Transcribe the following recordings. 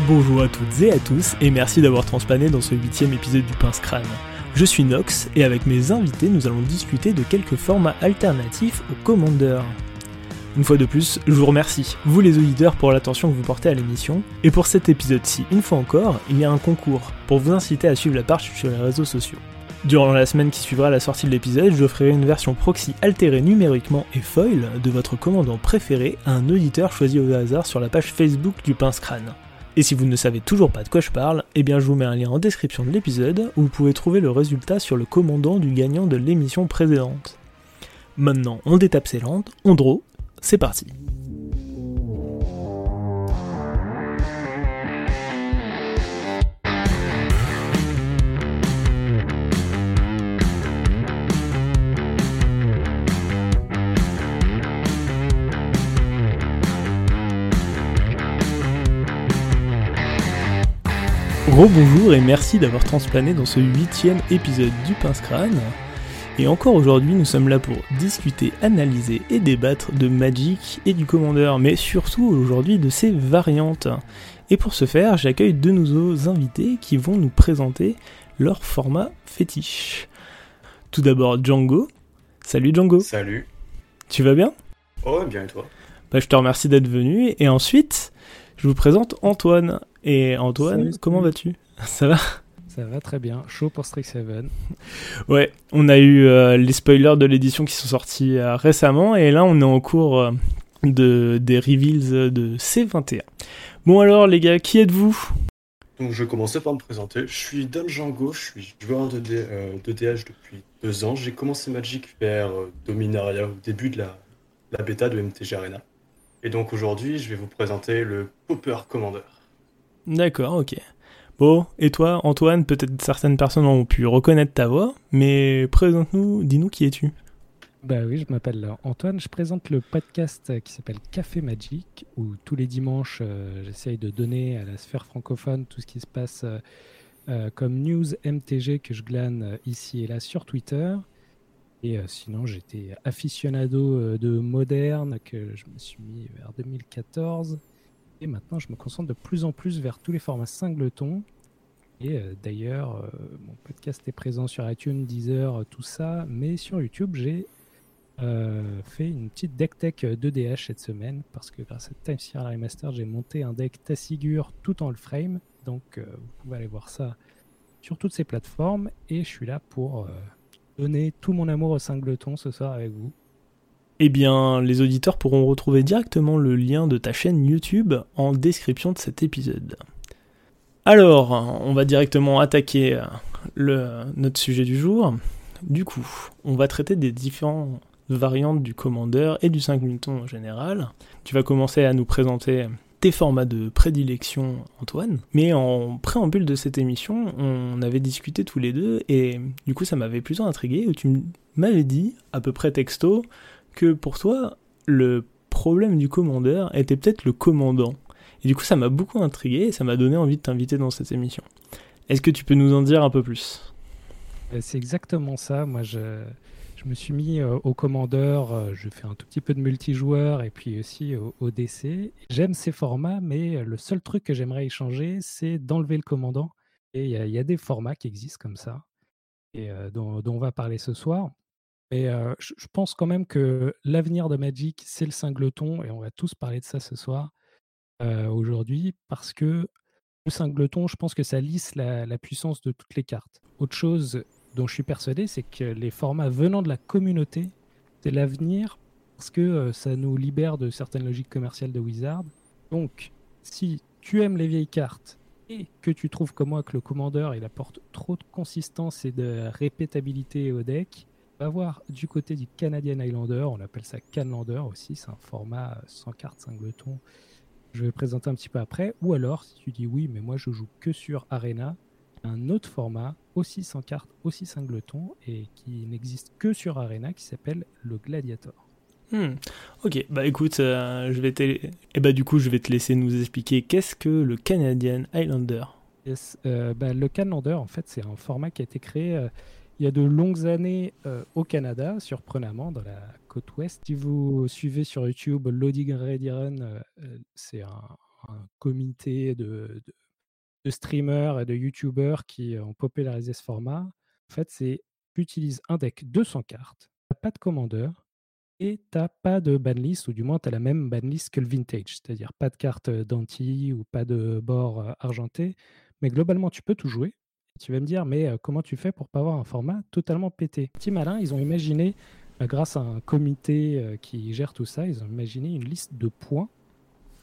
Bonjour à toutes et à tous et merci d'avoir transplané dans ce huitième épisode du Pince Crâne. Je suis Nox et avec mes invités nous allons discuter de quelques formats alternatifs au Commander. Une fois de plus, je vous remercie, vous les auditeurs, pour l'attention que vous portez à l'émission. Et pour cet épisode-ci, une fois encore, il y a un concours pour vous inciter à suivre la page sur les réseaux sociaux. Durant la semaine qui suivra la sortie de l'épisode, j'offrirai une version proxy altérée numériquement et foil de votre commandant préféré à un auditeur choisi au hasard sur la page Facebook du Pince Crâne. Et si vous ne savez toujours pas de quoi je parle, eh bien je vous mets un lien en description de l'épisode où vous pouvez trouver le résultat sur le commandant du gagnant de l'émission précédente. Maintenant, on détape ses landes, on draw, c'est parti. Rebonjour et merci d'avoir transplané dans ce huitième épisode du Pince Crâne. Et encore aujourd'hui, nous sommes là pour discuter, analyser et débattre de Magic et du Commander, mais surtout aujourd'hui de ses variantes. Et pour ce faire, j'accueille deux nouveaux invités qui vont nous présenter leur format fétiche. Tout d'abord Django. Salut Django. Salut. Tu vas bien? Oh, bien et toi? Bah, Je te remercie d'être venu. Et ensuite, je vous présente Antoine. Et Antoine, Salut, comment vas-tu? Ça va? Ça va très bien, chaud pour Strixhaven. Ouais, on a eu euh, les spoilers de l'édition qui sont sortis euh, récemment et là on est en cours euh, de, des reveals de C21. Bon alors les gars, qui êtes-vous? Donc je vais commencer par me présenter. Je suis Dan Django, je suis joueur de, D- euh, de DH depuis deux ans. J'ai commencé Magic vers euh, Dominaria au début de la, la bêta de MTG Arena. Et donc aujourd'hui, je vais vous présenter le Popper Commander. D'accord, ok. Bon, et toi Antoine, peut-être certaines personnes ont pu reconnaître ta voix, mais présente-nous, dis-nous qui es-tu Bah oui, je m'appelle Antoine, je présente le podcast qui s'appelle Café Magic, où tous les dimanches, euh, j'essaye de donner à la sphère francophone tout ce qui se passe euh, euh, comme news MTG que je glane ici et là sur Twitter. Et euh, sinon, j'étais aficionado euh, de moderne, que je me suis mis vers 2014. Et maintenant, je me concentre de plus en plus vers tous les formats singletons. Et euh, d'ailleurs, mon podcast est présent sur iTunes, Deezer, tout ça. Mais sur YouTube, j'ai fait une petite deck tech 2DH cette semaine. Parce que grâce à Time Serial Remaster, j'ai monté un deck Tassigur tout en le frame. Donc, vous pouvez aller voir ça sur toutes ces plateformes. Et je suis là pour donner tout mon amour au singleton ce soir avec vous. Eh bien, les auditeurs pourront retrouver directement le lien de ta chaîne YouTube en description de cet épisode. Alors, on va directement attaquer euh, le, notre sujet du jour. Du coup, on va traiter des différentes variantes du Commander et du 5 Newton en général. Tu vas commencer à nous présenter tes formats de prédilection, Antoine. Mais en préambule de cette émission, on avait discuté tous les deux et du coup, ça m'avait plutôt intrigué. Tu m'avais dit, à peu près texto, que pour toi, le problème du commandeur était peut-être le commandant. Et du coup, ça m'a beaucoup intrigué et ça m'a donné envie de t'inviter dans cette émission. Est-ce que tu peux nous en dire un peu plus? Euh, C'est exactement ça. Moi, je, je me suis mis euh, au commandeur. euh, je fais un tout petit peu de multijoueur et puis aussi au, au DC. J'aime ces formats, mais euh, le seul truc que j'aimerais y changer, c'est d'enlever le commandant. Et il y, a- des formats qui existent comme ça et euh, dont, on va parler ce soir. Mais euh, je, pense quand même que l'avenir de Magic, c'est le singleton et on va tous parler de ça ce soir euh, aujourd'hui parce que le singleton, je pense que ça lisse la puissance de toutes les cartes. Autre chose dont je suis persuadé, c'est que les formats venant de la communauté, c'est l'avenir parce que euh, ça nous libère de certaines logiques commerciales de Wizard. Donc, si tu aimes les vieilles cartes et que tu trouves comme moi que le commandeur il apporte trop de consistance et de répétabilité au deck, va voir du côté du Canadian Highlander, on appelle ça Canlander aussi, c'est un format euh, sans cartes singleton je vais présenter un petit peu après. Ou alors, si tu dis oui, mais moi je joue que sur Arena, un autre format, aussi sans carte, aussi singleton, et qui n'existe que sur Arena, qui s'appelle le Gladiator. Hmm. Ok, bah écoute, euh, je vais te... Et bah du coup, je vais te laisser nous expliquer qu'est-ce que le Canadian Highlander. Yes, euh, bah, le Canlander, en fait, c'est un format qui a été créé euh, il y a de longues années euh, au Canada, surprenamment, dans la côte ouest. Si vous suivez sur YouTube Loading Ready Run, c'est un, un comité de, de, streamers et de youtubeurs qui ont popularisé ce format. En fait, c'est tu utilises un deck 200 cartes, pas de commandeur, et tu n'as pas de banlist, ou du moins tu as la même banlist que le vintage, c'est-à-dire pas de carte d'anti ou pas de bord argenté, mais globalement tu peux tout jouer. tu vas me dire, mais comment tu fais pour pas avoir un format totalement pété? Petit malin, ils ont imaginé, grâce à un comité qui gère tout ça, ils ont imaginé une liste de points.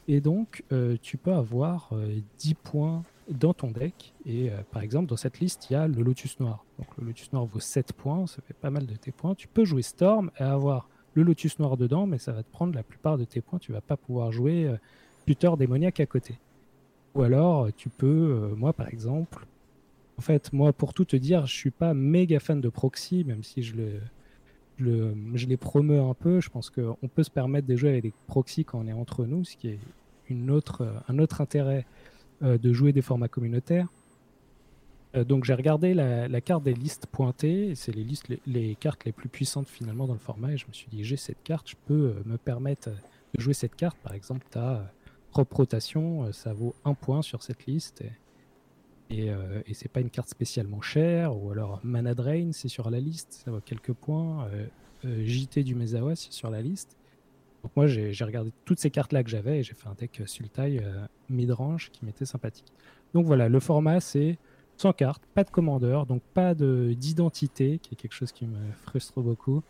Et donc, tu peux avoir 10 points dans ton deck. Et par exemple, dans cette liste, il y a le Lotus Noir. Donc le Lotus Noir vaut 7 points, ça fait pas mal de tes points. Tu peux jouer Storm et avoir le Lotus noir dedans, mais ça va te prendre la plupart de tes points. Tu vas pas pouvoir jouer euh, démoniaque à côté. Ou alors, tu peux, euh, moi par exemple, en fait, moi pour tout te dire, je suis pas méga fan de proxy, même si je le, je les promeux un peu. Je pense qu'on peut se permettre de jouer avec des proxys quand on est entre nous, ce qui est une autre, un autre intérêt euh, de jouer des formats communautaires. Euh, donc j'ai regardé la, carte des listes pointées, c'est les listes, les, cartes les plus puissantes finalement dans le format, et je me suis dit j'ai cette carte, je peux euh, me permettre de jouer cette carte. Par exemple, tu as euh, propre rotation, ça vaut un point sur cette liste, et, et, c'est pas une carte spécialement chère, ou alors Mana Drain, c'est sur la liste, ça vaut quelques points. JT du Mezawa, c'est sur la liste. Donc moi j'ai regardé toutes ces cartes là que j'avais et j'ai fait un deck Sultai mid-range qui m'était sympathique. Donc voilà, le format c'est sans carte, pas de commandeur, donc pas d'identité, qui est quelque chose qui me frustre beaucoup.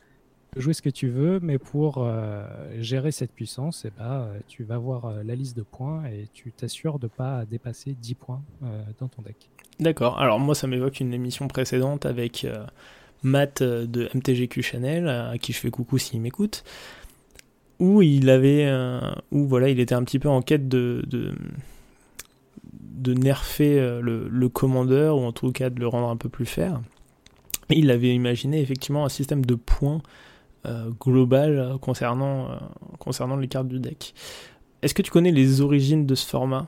Jouer ce que tu veux, mais pour euh, gérer cette puissance, eh ben, tu vas voir euh, la liste de points et tu t'assures de ne pas dépasser 10 points euh, dans ton deck. D'accord, alors moi ça m'évoque une émission précédente avec Matt de MTGQ Channel, à qui je fais coucou s'il m'écoute, où il avait, où voilà, il était un petit peu en quête de de nerfer euh, le, commandeur, ou en tout cas de le rendre un peu plus fer. il avait imaginé effectivement un système de points euh, global concernant, euh, concernant les cartes du deck. Est-ce que tu connais les origines de ce format?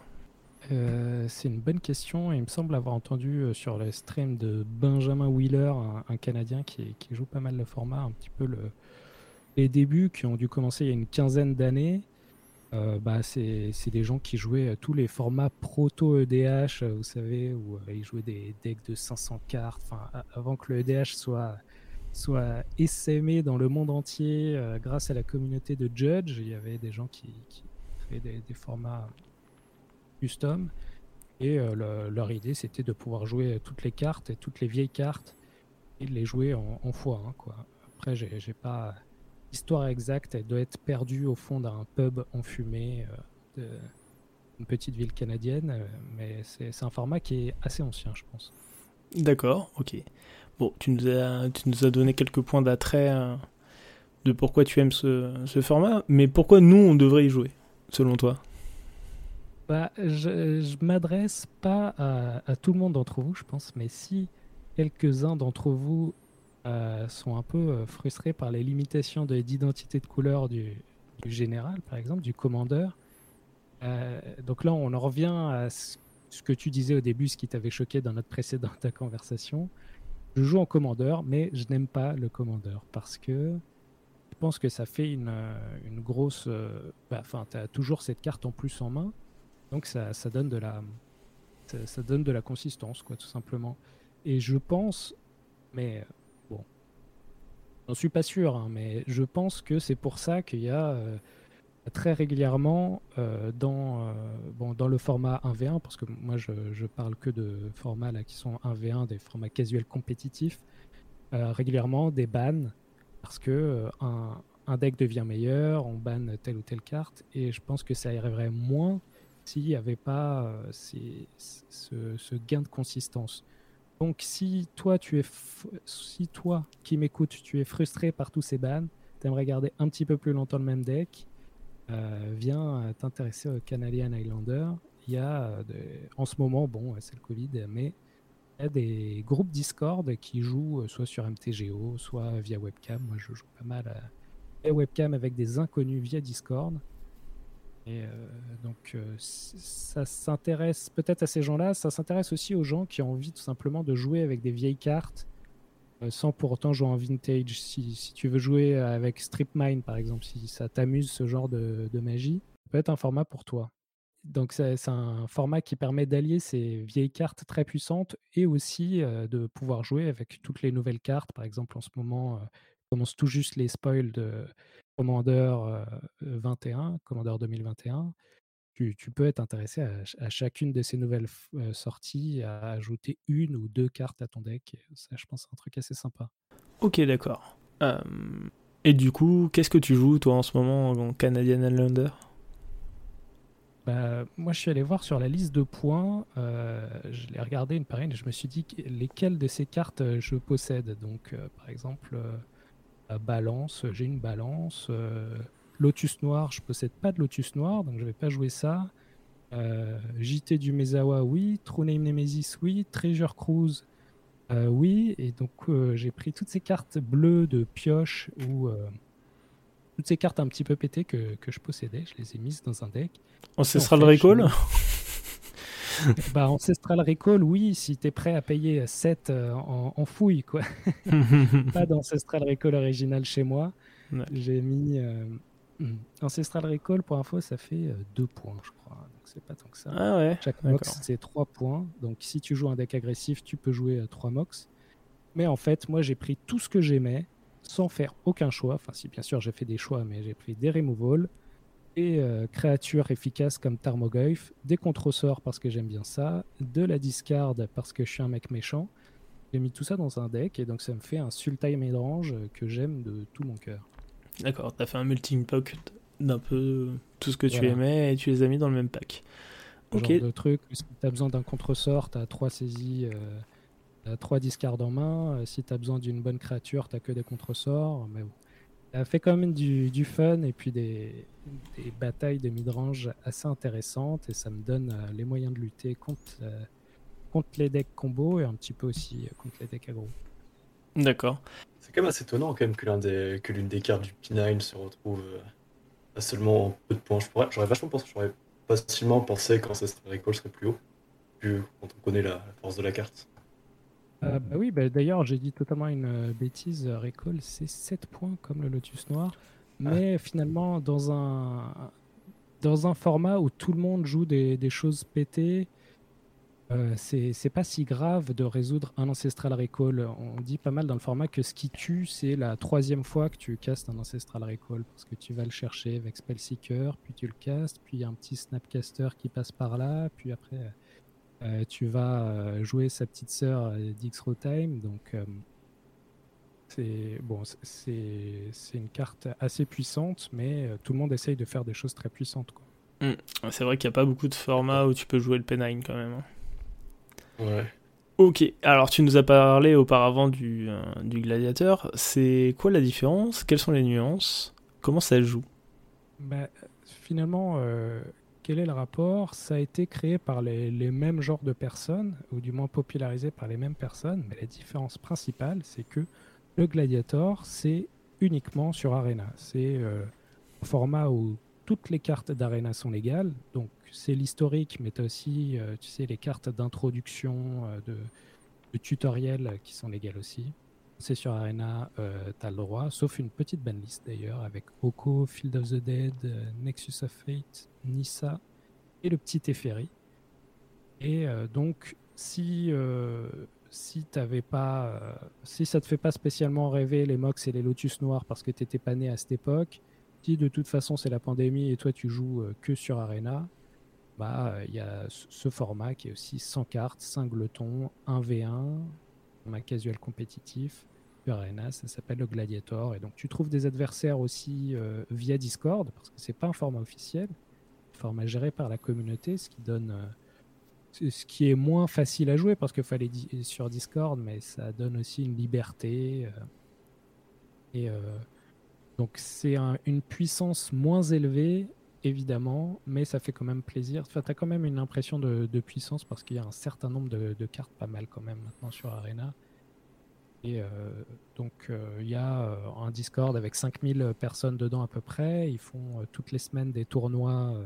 C'est une bonne question. Il me semble avoir entendu sur le stream de Benjamin Wheeler, un, Canadien qui, joue pas mal le format, un petit peu le, les débuts qui ont dû commencer il y a une quinzaine d'années. Euh, bah, c'est des gens qui jouaient tous les formats proto-EDH, euh, vous savez, où euh, ils jouaient des decks de 500 cartes, avant que le EDH soit, soit essaimé dans le monde entier grâce à la communauté de Judge. Il y avait des gens qui, qui des, formats custom. Et leur idée, c'était de pouvoir jouer toutes les cartes et toutes les vieilles cartes et de les jouer en, en fois. Hein, quoi. Après, j'ai pas L'histoire exacte, elle doit être perdue au fond d'un pub enfumé euh, d'une petite ville canadienne, euh, mais c'est un format qui est assez ancien, je pense. D'accord, ok. Bon, tu nous as, tu nous as donné quelques points d'attrait euh, de pourquoi tu aimes ce, ce, format, mais pourquoi nous, on devrait y jouer, selon toi? Bah, Je ne m'adresse pas à, à, tout le monde d'entre vous, je pense, mais si quelques-uns d'entre vous euh, sont un peu euh, frustrés par les limitations d'identité de, couleur du, général, par exemple, du commandeur. Euh, donc là, on en revient à ce, que tu disais au début, ce qui t'avait choqué dans notre précédente conversation. Je joue en commandeur, mais je n'aime pas le commandeur parce que je pense que ça fait une, grosse. Bah, enfin, tu as toujours cette carte en plus en main, donc ça, ça donne de la. Ça, donne de la consistance, quoi, tout simplement. Et je pense, mais J'en suis pas sûr, hein, mais je pense que c'est pour ça qu'il y a euh, très régulièrement euh, dans, euh, bon, dans le format 1v1, parce que moi je, je, parle que de formats qui sont 1v1, des formats casuels compétitifs, régulièrement des bans, parce que un, un, deck devient meilleur, on banne telle ou telle carte, et je pense que ça arriverait moins s'il n'y avait pas ce, ce gain de consistance. Donc si toi, tu es si toi qui m'écoutes, tu es frustré par tous ces bans, tu aimerais garder un petit peu plus longtemps le même deck, euh, viens t'intéresser au Canadian Highlander. Il y a euh, en ce moment, bon, c'est le Covid, mais il y a des groupes Discord qui jouent euh, soit sur MTGO, soit via webcam. Moi, je joue pas mal à webcam avec des inconnus via Discord. Et euh, donc, euh, ça s'intéresse peut-être à ces gens-là, ça s'intéresse aussi aux gens qui ont envie tout simplement de jouer avec des vieilles cartes euh, sans pour autant jouer en vintage. Si, tu veux jouer avec Strip Mine, par exemple, si ça t'amuse ce genre de, de, magie, ça peut être un format pour toi. donc c'est un format qui permet d'allier ces vieilles cartes très puissantes et aussi de pouvoir jouer avec toutes les nouvelles cartes. Par exemple, en ce moment, commence tout juste les spoils de Commander 21, Commander 2021. Tu, tu, peux être intéressé à, chacune de ces nouvelles sorties, à ajouter une ou deux cartes à ton deck. Ça, je pense, c'est un truc assez sympa. Ok, d'accord. et du coup, qu'est-ce que tu joues, toi, en ce moment, en Canadian Islander? Bah, moi, je suis allé voir sur la liste de points. Euh, je l'ai regardé une par une et je me suis dit lesquelles de ces cartes euh, je possède. Donc, euh, par exemple, balance, j'ai une balance. Lotus noir, je possède pas de Lotus noir, donc je vais pas jouer ça. JT du Mezawa, oui. True Name Nemesis, oui. Treasure Cruise, oui. Et donc, j'ai pris toutes ces cartes bleues de pioche ou toutes ces cartes un petit peu pétées que, que je possédais, je les ai mises dans un deck. Ancestral Recall bah, Ancestral Recall, oui, si tu es prêt à payer 7 euh, en, en, fouille, quoi. Pas d'Ancestral Recall original chez moi. J'ai mis. Euh, hmm, Ancestral Recall, pour info, ça fait 2 euh, points, je crois. Donc c'est pas tant que ça. Ah ouais. Chaque mox, c'est 3 points. Donc si tu joues un deck agressif, tu peux jouer 3 mox. Mais en fait, moi, j'ai pris tout ce que j'aimais sans faire aucun choix. Enfin, si bien sûr j'ai fait des choix, mais j'ai pris des removals, des euh, créatures efficaces comme Tarmogoyf, des contre-sorts parce que j'aime bien ça, de la discard parce que je suis un mec méchant. J'ai mis tout ça dans un deck et donc ça me fait un Sultai Médrange que j'aime de tout mon cœur. D'accord, t'as fait un melting pot d'un peu tout ce que tu aimais et tu les as mis dans le même pack. Ok. Genre de truc, si t'as besoin d'un contre-sort, t'as trois saisies. Euh, T'as trois discards en main. Euh, si tu as besoin d'une bonne créature, t'as que des contre-sorts. Mais bon. Ça fait quand même du, du fun et puis des, des batailles de midrange assez intéressantes. Et ça me donne euh, les moyens de lutter contre, euh, contre les decks combo et un petit peu aussi contre les decks aggro. D'accord. C'est quand même assez étonnant quand même que l'une des, que des cartes du P9 se retrouve à seulement peu de points. J'aurais vachement pensé, j'aurais facilement pensé quand ça serait Recall serait plus haut, vu quand on connaît la force de la carte. Euh, bah oui, bah, d'ailleurs, j'ai dit totalement une euh, bêtise. Euh, Recall, c'est 7 points comme le Lotus Noir. Mais finalement, dans un, dans un format où tout le monde joue des, des choses pétées, c'est pas si grave de résoudre un Ancestral Recall. On dit pas mal dans le format que ce qui tue, c'est la troisième fois que tu castes un Ancestral Recall. Parce que tu vas le chercher avec Spellseeker, puis tu le castes, puis il y a un petit Snapcaster qui passe par là, puis après euh, tu vas euh, jouer sa petite sœur euh, d'X-Row Time, donc c'est bon, c'est une carte assez puissante, mais tout le monde essaye de faire des choses très puissantes. Hmm. C'est vrai qu'il n'y a pas beaucoup de formats où tu peux jouer le P9 quand même. Hein. Ouais. Ok, alors tu nous as parlé auparavant du, du gladiateur. C'est quoi la différence? Quelles sont les nuances? Comment ça joue? Bah, Finalement, quel est le rapport? Ça a été créé par les, mêmes genres de personnes, ou du moins popularisé par les mêmes personnes, mais la différence principale, c'est que le Gladiator, c'est uniquement sur Arena. C'est euh, un format où toutes les cartes d'Arena sont légales, donc c'est l'historique, mais tu as aussi euh, tu sais, les cartes d'introduction, euh, de, de, tutoriel qui sont légales aussi. C'est sur Arena, tu as le droit, sauf une petite banlist d'ailleurs, avec Oko, Field of the Dead, Nexus of Fate, Nissa et le petit Teferi. Et euh, donc, si, euh, si, pas, euh, si ça te fait pas spécialement rêver les Mox et les Lotus Noirs parce que tu n'étais pas né à cette époque, si de toute façon c'est la pandémie et toi tu joues que sur Arena, bah il y a ce format qui est aussi 100 cartes, 5 glotons, 1v1, un casual compétitif. Arena, ça s'appelle le Gladiator. Et donc tu trouves des adversaires aussi via Discord, parce que c'est pas un format officiel format géré par la communauté, ce qui donne euh, ce qui est moins facile à jouer parce qu'il fallait sur Discord, mais ça donne aussi une liberté. Euh, et euh, donc c'est une puissance moins élevée, évidemment, mais ça fait quand même plaisir. Enfin, tu as quand même une impression de, puissance parce qu'il y a un certain nombre de, cartes, pas mal quand même maintenant sur Arena. Et donc il y a un Discord avec 5000 personnes dedans à peu près. Ils font toutes les semaines des tournois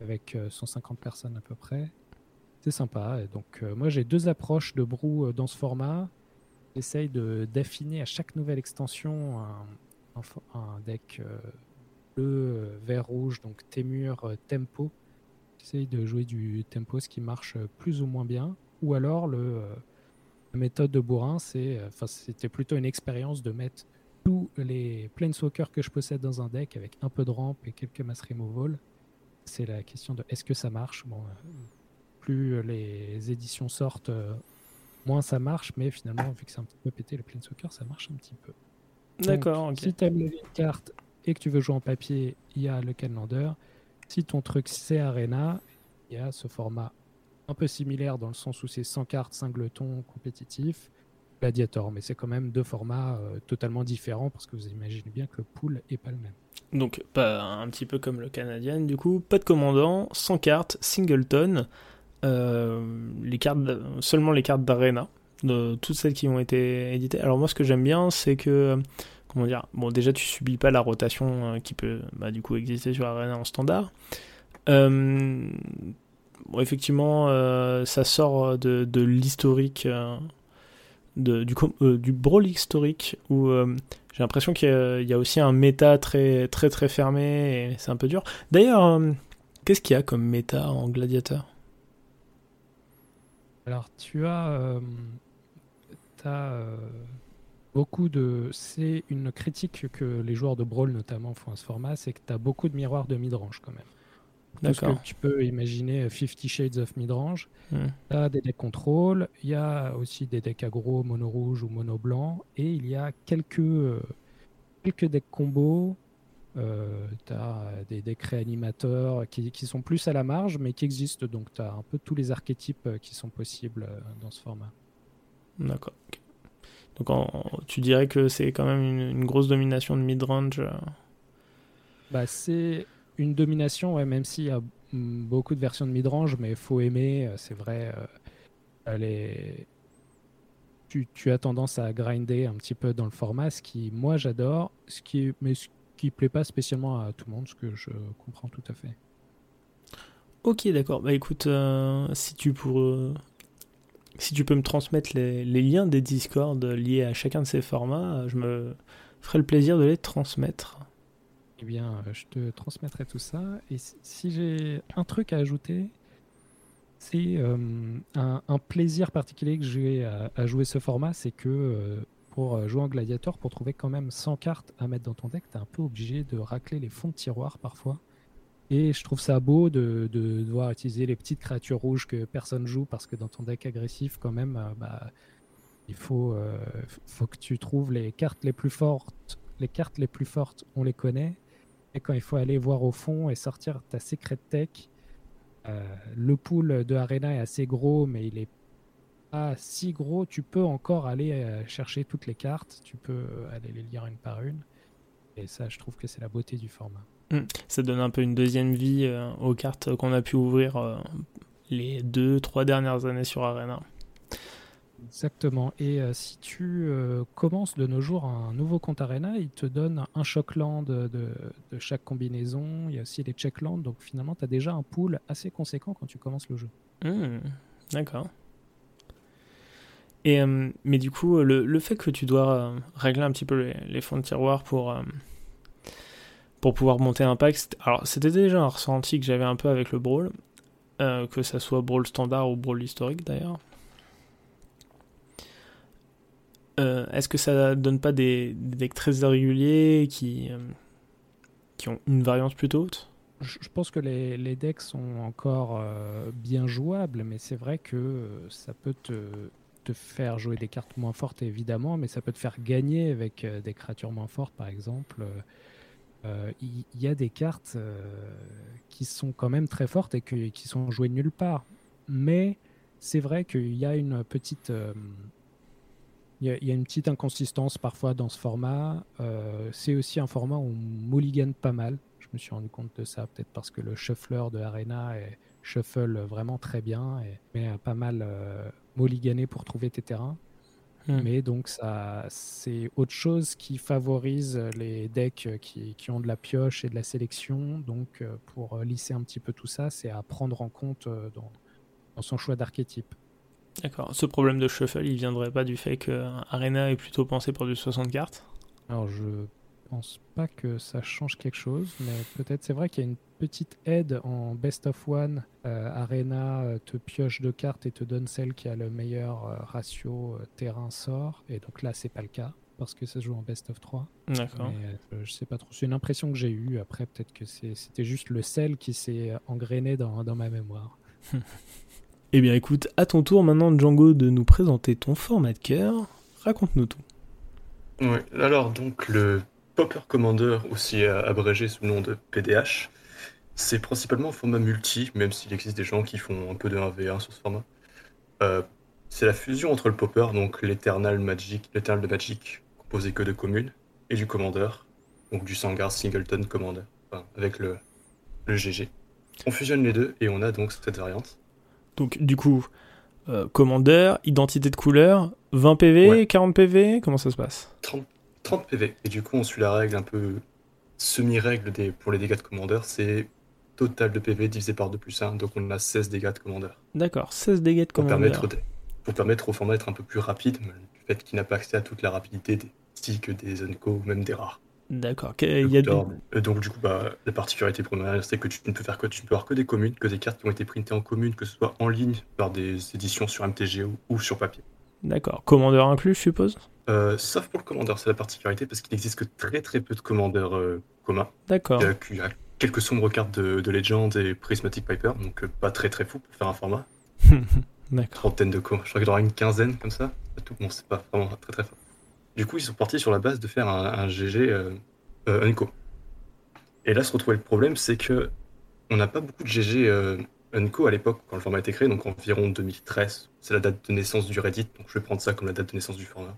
avec 150 euh, personnes à peu près. C'est sympa. Et donc, euh, moi, j'ai deux approches de Brou euh, dans ce format. J'essaye d'affiner à chaque nouvelle extension un, deck bleu, vert, rouge, donc Témur, Tempo, essaye de jouer du tempo, ce qui marche plus ou moins bien. Ou alors, le, la méthode de bourrin, c'est, enfin, c'était plutôt une expérience de mettre tous les Planeswalkers que je possède dans un deck avec un peu de rampe et quelques mass removal. C'est la question de est-ce que ça marche? Bon, Plus les éditions sortent, moins ça marche, mais finalement, vu que c'est un petit peu pété, le Planeswalker, ça marche un petit peu. D'accord. Si tu aimes les cartes et que tu veux jouer en papier, il y a le Calendar. Si ton truc c'est Arena, il y a ce format un peu similaire dans le sens où c'est 100 cartes, singleton compétitif. Gladiator, mais c'est quand même deux formats euh, totalement différents parce que vous imaginez bien que le pool est pas le même. Donc pas un petit peu comme le Canadien du coup, pas de commandant, 100 cartes, singleton, euh, les cartes, seulement les cartes d'arena, de toutes celles qui ont été éditées. Alors moi ce que j'aime bien c'est que comment dire, bon déjà tu subis pas la rotation euh, qui peut bah, du coup exister sur arena en standard. bon, effectivement, ça sort de, de l'historique du, euh, du brawl historique où euh, j'ai l'impression qu'il y, a aussi un méta très très très fermé et c'est un peu dur. D'ailleurs, euh, qu'est-ce qu'il y a comme méta en gladiateur Alors tu as, as beaucoup de... C'est une critique que les joueurs de brawl notamment font à ce format, c'est que tu as beaucoup de miroirs de midrange quand même. D'accord. tu peux imaginer Fifty Shades of Midrange. Hmm. Tu as des decks contrôle, il y a aussi des decks aggro, mono rouge ou mono blanc, et il y a quelques, euh, quelques decks combos. Euh, tu as des decks réanimateurs qui, qui, sont plus à la marge, mais qui existent. Donc tu as un peu tous les archétypes euh, qui sont possibles dans ce format. D'accord. Donc tu dirais que c'est quand même une, une grosse domination de midrange bah, C'est une domination, ouais, même s'il y a beaucoup de versions de midrange, mais il faut aimer, euh, c'est vrai. Euh, tu, tu, as tendance à grinder un petit peu dans le format, ce qui, moi, j'adore, ce qui, mais ce qui plaît pas spécialement à tout le monde, ce que je comprends tout à fait. Ok, d'accord. Bah écoute, euh, si tu pour, si tu peux me transmettre les, liens des Discord liés à chacun de ces formats, je me ferai le plaisir de les transmettre. Eh bien, euh, je te transmettrai tout ça. Et si j'ai un truc à ajouter, c'est euh, un, plaisir particulier que j'ai à, jouer ce format, c'est que euh, pour jouer en gladiateur, pour trouver quand même 100 cartes à mettre dans ton deck, tu es un peu obligé de racler les fonds de tiroir parfois. Et je trouve ça beau de, devoir utiliser les petites créatures rouges que personne joue parce que dans ton deck agressif, quand même, bah, il faut, faut que tu trouves les cartes les plus fortes. Les cartes les plus fortes, on les connaît quand il faut aller voir au fond et sortir ta secret tech, euh, le pool de Arena est assez gros, mais il est pas si gros. Tu peux encore aller euh, chercher toutes les cartes, tu peux euh, aller les lire une par une. Et ça, je trouve que c'est la beauté du format. Hmm. Ça donne un peu une deuxième vie aux cartes qu'on a pu ouvrir les deux, trois dernières années sur Arena. Exactement. Et euh, si tu euh, commences de nos jours un nouveau compte Arena, il te donne un Shockland de, de, chaque combinaison. Il y a aussi les Checklands. Donc finalement, tu as déjà un pool assez conséquent quand tu commences le jeu. Hmm, d'accord. Et, euh, mais du coup, le, le, fait que tu dois régler un petit peu les, fonds de tiroir pour, pour pouvoir monter un pack, alors c'était déjà un ressenti que j'avais un peu avec le Brawl, que ça soit Brawl standard ou Brawl historique d'ailleurs. Euh, est-ce que ça donne pas des, decks très irréguliers qui, euh, qui ont une variance plutôt haute? Je, pense que les, les, decks sont encore euh, bien jouables, mais c'est vrai que ça peut te, te, faire jouer des cartes moins fortes, évidemment, mais ça peut te faire gagner avec des créatures moins fortes, par exemple. Il y, a des cartes qui sont quand même très fortes et qui sont jouées nulle part. Mais c'est vrai qu'il y a une petite il y, a une petite inconsistance parfois dans ce format. Euh, c'est aussi un format où on mulligan pas mal. Je me suis rendu compte de ça, peut-être parce que le shuffler de Arena est shuffle vraiment très bien et mais pas mal euh, mulligané pour trouver tes terrains. Hmm. Mais donc ça, c'est autre chose qui favorise les decks qui, qui, ont de la pioche et de la sélection. Donc euh, pour lisser un petit peu tout ça, c'est à prendre en compte dans, dans son choix d'archétype. D'accord. Ce problème de shuffle, il viendrait pas du fait que Arena est plutôt pensé pour du 60 cartes? Alors je pense pas que ça change quelque chose, mais peut-être c'est vrai qu'il y a une petite aide en Best of One. Euh, Arena euh, te pioche deux cartes et te donne celle qui a le meilleur euh, ratio terrain-sort. Et donc là, c'est pas le cas parce que ça se joue en Best of 3. D'accord. Je sais pas trop. C'est une impression que j'ai eue. Après, peut-être que c'était juste le sel qui s'est engrainé dans, dans ma mémoire. eh bien, écoute, à ton tour maintenant, Django, de nous présenter ton format de cœur. Raconte-nous tout. Oui, alors donc le Popper Commander, aussi abrégé sous le nom de PDH, c'est principalement un format multi, même s'il existe des gens qui font un peu de 1v1 sur ce format. Euh, c'est la fusion entre le Popper, donc l'Eternal Magic, de Magic, composé que de communes, et du Commander, donc du Sangar Singleton Commander, avec le, le GG. On fusionne les deux et on a donc cette variante. Donc du coup, euh, Commander, identité de couleur, 20 PV, 40 PV, comment ça se passe? 30, 30 PV. Et du coup, on suit la règle un peu semi-règle des, pour les dégâts de Commander, c'est total de PV divisé par 2 plus 1, donc on a 16 dégâts de commandeur. D'accord, 16 dégâts de commandeur. Pour permettre, pour permettre au format d'être un peu plus rapide, du fait qu'il n'a pas accès à toute la rapidité des sticks, des Unco ou même des rares. D'accord. Y a euh, Donc du coup, bah, la particularité première, c'est que tu ne peux faire que tu ne peux avoir que des communes, que des cartes qui ont été printées en commune, que ce soit en ligne par des éditions sur MTG ou, sur papier. D'accord. Commandeur inclus, je suppose? Euh, Sauf pour le commandeur, c'est la particularité parce qu'il n'existe que très très peu de commandeurs euh, communs. D'accord quelques sombres cartes de, de Legend et Prismatic Piper, donc euh, pas très très fou pour faire un format. D'accord. Trentaine de co. Je crois qu'il y aura une quinzaine comme ça. Tout. Bon, c'est pas vraiment très très fort. Du coup, ils sont partis sur la base de faire un, GG euh, euh, Unco. Et là, se retrouvait le problème, c'est que on n'a pas beaucoup de GG euh, Unco à l'époque, quand le format a été créé, donc environ 2013. C'est la date de naissance du Reddit, donc je vais prendre ça comme la date de naissance du format.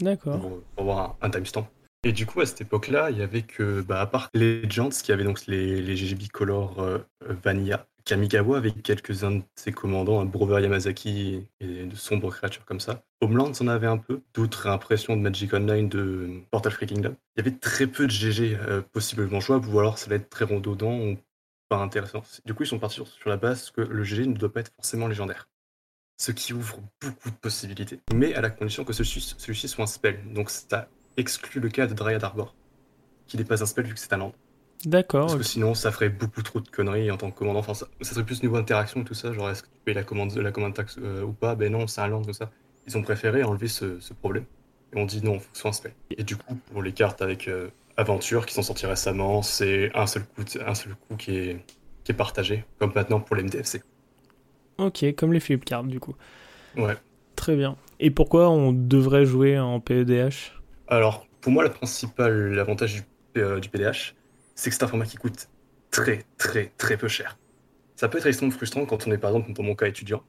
D'accord. Pour, avoir un timestamp. Et du coup, à cette époque-là, il y avait que, bah, à part Legends, qui avait donc les, les GG Bicolor euh, Vanilla, Kamigawa avait quelques-uns de ses commandants, un Brover Yamazaki et de sombres créatures comme ça. Homeland en avait un peu, d'autres impressions de Magic Online de Portal Freaking Kingdom. Il y avait très peu de GG euh, possiblement jouables, ou alors ça allait être très redondant ou pas intéressant. Du coup, ils sont partis sur, la base que le GG ne doit pas être forcément légendaire. Ce qui ouvre beaucoup de possibilités, mais à la condition que celui-ci celui soit un spell. Donc ça exclut le cas de Dryad Arbor, qui n'est pas un spell vu que c'est un land. D'accord. Parce que sinon, ça ferait beaucoup trop de conneries en tant que commandant. Enfin, ça, serait plus niveau interaction et tout ça. Genre, est-ce que tu payes la commande, la commande taxe euh, ou pas? Ben non, c'est un land, tout ça. Ils ont préféré enlever ce, problème. Et on dit non, il faut que ce soit un spell. Et du coup, pour les cartes avec euh, Aventure qui sont sorties récemment, c'est un seul coup, un seul coup qui est, qui est partagé, comme maintenant pour les MDFC. Ok, comme les flip cards du coup. Ouais. Très bien. Et pourquoi on devrait jouer en PEDH alors, pour moi, le principal avantage du, euh, PDH, c'est que c'est un format qui coûte très, très, très peu cher. Ça peut être extrêmement frustrant quand on est, par exemple, pour mon cas, étudiant,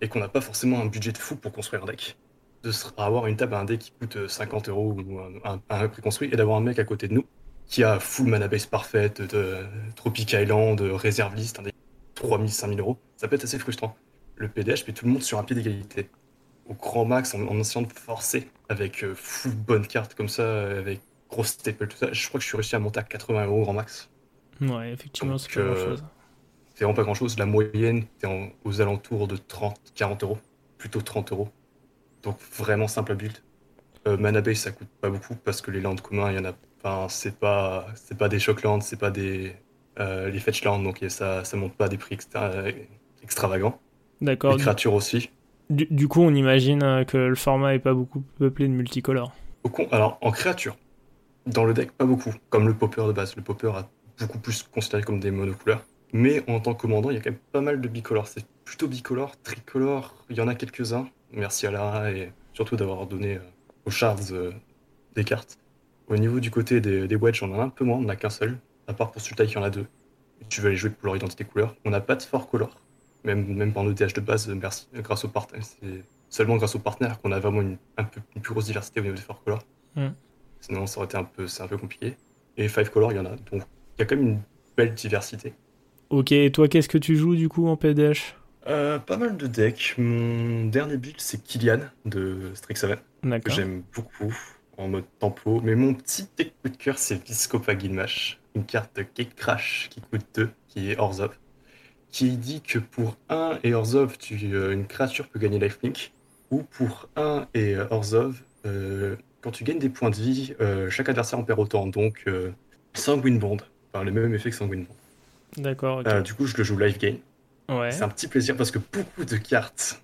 et qu'on n'a pas forcément un budget de fou pour construire un deck. De avoir une table à un deck qui coûte 50 euh, euros ou un, un, préconstruit, et d'avoir un mec à côté de nous qui a full mana base parfaite, de Tropic Island, réserve list, un deck 3000, 5000 euros, ça peut être assez frustrant. Le PDH met tout le monde sur un pied d'égalité au grand max en, essayant de forcer avec euh, full bonne carte comme ça, avec grosse staple, tout ça. Je crois que je suis réussi à monter à 80 euros grand max. Ouais, effectivement, c'est pas grand chose. C'est vraiment pas grand chose. La moyenne, t'es aux alentours de 30, 40 euros. Plutôt 30 euros. Donc vraiment simple à build. Euh, mana base, ça coûte pas beaucoup parce que les lands communs, il y en a. Enfin, c'est pas, c'est pas des shocklands, c'est pas des euh, les fetchlands, donc ça, ça monte pas des prix extravagants. D'accord. Les créatures aussi. Du, coup, on imagine euh, que le format est pas beaucoup peuplé de multicolores. Alors, en créature, dans le deck, pas beaucoup, comme le popper de base. Le popper a beaucoup plus considéré comme des monocouleurs. Mais en tant que commandant, il y a quand même pas mal de bicolores. C'est plutôt bicolore, tricolore, il y en a quelques-uns. Merci à Lara et surtout d'avoir donné euh, aux shards euh, des cartes. Au niveau du côté des, des wedges, on en a un peu moins, on en a qu'un seul. À part pour Sultai qui en a deux. tu veux les jouer pour leur identité couleur. On n'a pas de fort color même, même dans le DH de base, merci, grâce au partenaire. C'est seulement grâce aux partenaires qu'on a vraiment une, un peu, une plus grosse diversité au niveau des four colors. Mm. Sinon, ça aurait été un peu, c'est un peu compliqué. Et five colors, il y en a. Donc, il y a quand même une belle diversité. Ok, et toi, qu'est-ce que tu joues du coup en PDH euh, Pas mal de decks. Mon dernier build, c'est Killian de Strixhaven. Que j'aime beaucoup en mode tempo. Mais mon petit deck coup de cœur, c'est Viscopa Gilmash. Une carte Cake Crash qui coûte 2, qui est Orzhov qui dit que pour 1 et Orzhov, tu, euh, une créature peut gagner lifelink, ou pour 1 et euh, Orzhov, euh, quand tu gagnes des points de vie, chaque adversaire en perd autant. Donc, Sanguine Bond, enfin, le même effet que Sanguine Bond. D'accord, du coup, je le joue live game. ouais. C'est un petit plaisir parce que beaucoup de cartes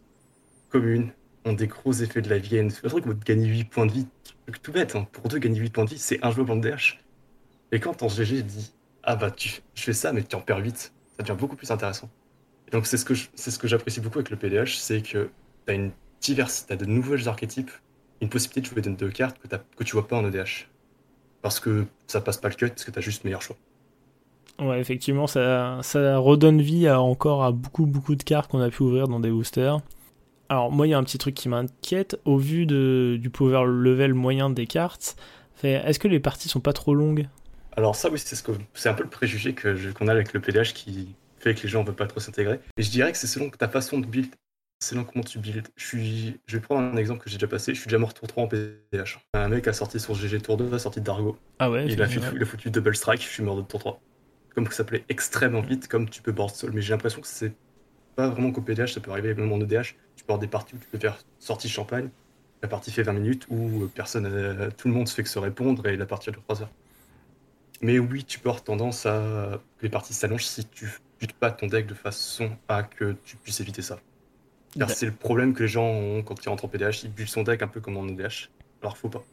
communes ont des gros effets de live game. C'est un truc où gagner 8 points de vie, truc tout bête. hein. Pour deux, gagner 8 points de vie, c'est injouable en DH. Et quand en GG dit Ah bah, tu, je fais ça, mais tu en perds 8, ça devient beaucoup plus intéressant. Donc, c'est ce que ce que j'apprécie beaucoup avec le PDH, c'est que tu as une diversité, tu de nouvelles archétypes, une possibilité de jouer de, de cartes que, que tu vois pas en EDH. Parce que ça passe pas le cut, parce que tu as juste meilleur choix. Ouais, effectivement, ça, ça redonne vie à encore à beaucoup, beaucoup de cartes qu'on a pu ouvrir dans des boosters. Alors, moi, il y a un petit truc qui m'inquiète. Au vu de, du power level moyen des cartes, est-ce que les parties sont pas trop longues? Alors ça oui, c'est ce que c'est un peu le préjugé que qu'on a avec le PDH qui fait que les gens ne veulent pas trop s'intégrer. Et je dirais que c'est selon ta façon de build, selon comment tu build. Je suis, je vais prendre un exemple que j'ai déjà passé. Je suis déjà mort tour 3 en PDH. Un mec a sorti sur GG tour 2, a sorti d'Argo. Ah ouais Il a, foutu, il a foutu double strike. Je suis mort de tour 3. Comme que ça plaît extrêmement vite, comme tu peux board seul. Mais j'ai l'impression que c'est pas vraiment qu'au PDH, ça peut arriver même en EDH. Tu peux avoir des parties où tu peux faire sortie champagne. La partie fait 20 minutes où personne, euh, tout le monde se fait que se répondre et la partie dure 3 heures. Mais oui, tu peux avoir tendance à que les parties s'allongent si tu buttes pas ton deck de façon à que tu puisses éviter ça. Car c'est le problème que les gens ont quand ils rentrent en PDH, ils butent son deck un peu comme en EDH. Alors faut pas.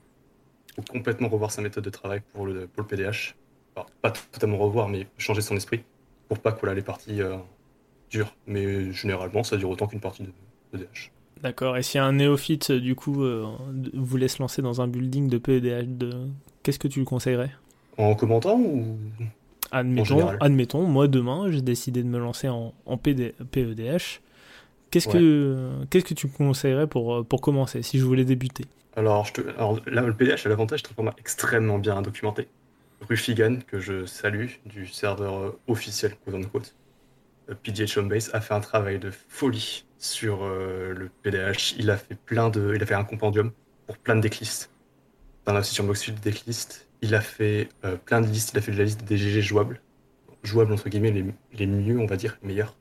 Faut complètement revoir sa méthode de travail pour le, pour le PDH. Alors, pas totalement revoir, mais changer son esprit pour pas que voilà, les parties euh, durent. Mais généralement, ça dure autant qu'une partie de EDH. D'accord. Et si un néophyte, du coup, euh, voulait se lancer dans un building de PEDH, de... qu'est-ce que tu lui conseillerais? En commentant ou Admettons, admettons, moi demain, j'ai décidé de me lancer en, en PD PEDH. Qu'est-ce que qu'est-ce que tu me conseillerais pour, euh, pour commencer, si je voulais débuter? Alors, je te... Alors là, le PDH a l'avantage d'être un format extrêmement bien documenté. Rufigan, que je salue, du serveur euh, officiel, quote unquote, euh, PDH Homebase, a fait un travail de folie sur euh, le PDH. Il a fait plein de... Il a fait un compendium pour plein de decklists. Aussi sur Moxfield des decklists. Il a fait euh, plein de listes. Il a fait de la liste des GG jouables. Jouables, entre guillemets, les, les mieux, on va dire, meilleurs.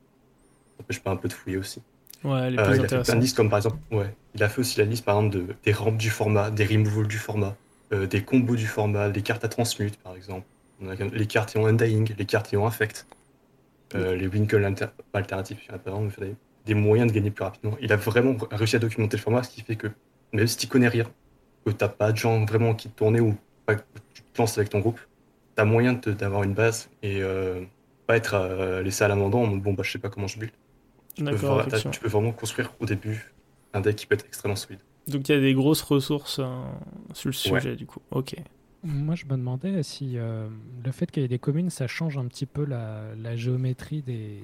Ça n'empêche pas un peu de fouiller aussi. Ouais, les Euh, plus il a fait plein intéressants. de listes comme par exemple, ouais, il a fait aussi la liste par exemple de, des rampes du format, des removals du format, euh, des combos du format, des cartes à transmute par exemple, On a les cartes qui ont Undying, les cartes qui ont Infect, euh, les Winkle alter alternatifs, il y a il fallait des moyens de gagner plus rapidement. Il a vraiment réussi à documenter le format, ce qui fait que même si tu connais rien, que t'as pas de gens vraiment qui te tournaient ou pas te lances avec ton groupe, t'as moyen de te- d'avoir une base et euh, pas être euh, laissé à l'abandon en mode bon bah je sais pas comment je build. Tu peux, tu vraiment construire au début un deck qui peut être extrêmement solide. Donc il y a des grosses ressources euh, sur le Ouais. sujet, du coup. Ok. Moi, je me demandais si euh, le fait qu'il y ait des communes, ça change un petit peu la, la géométrie des.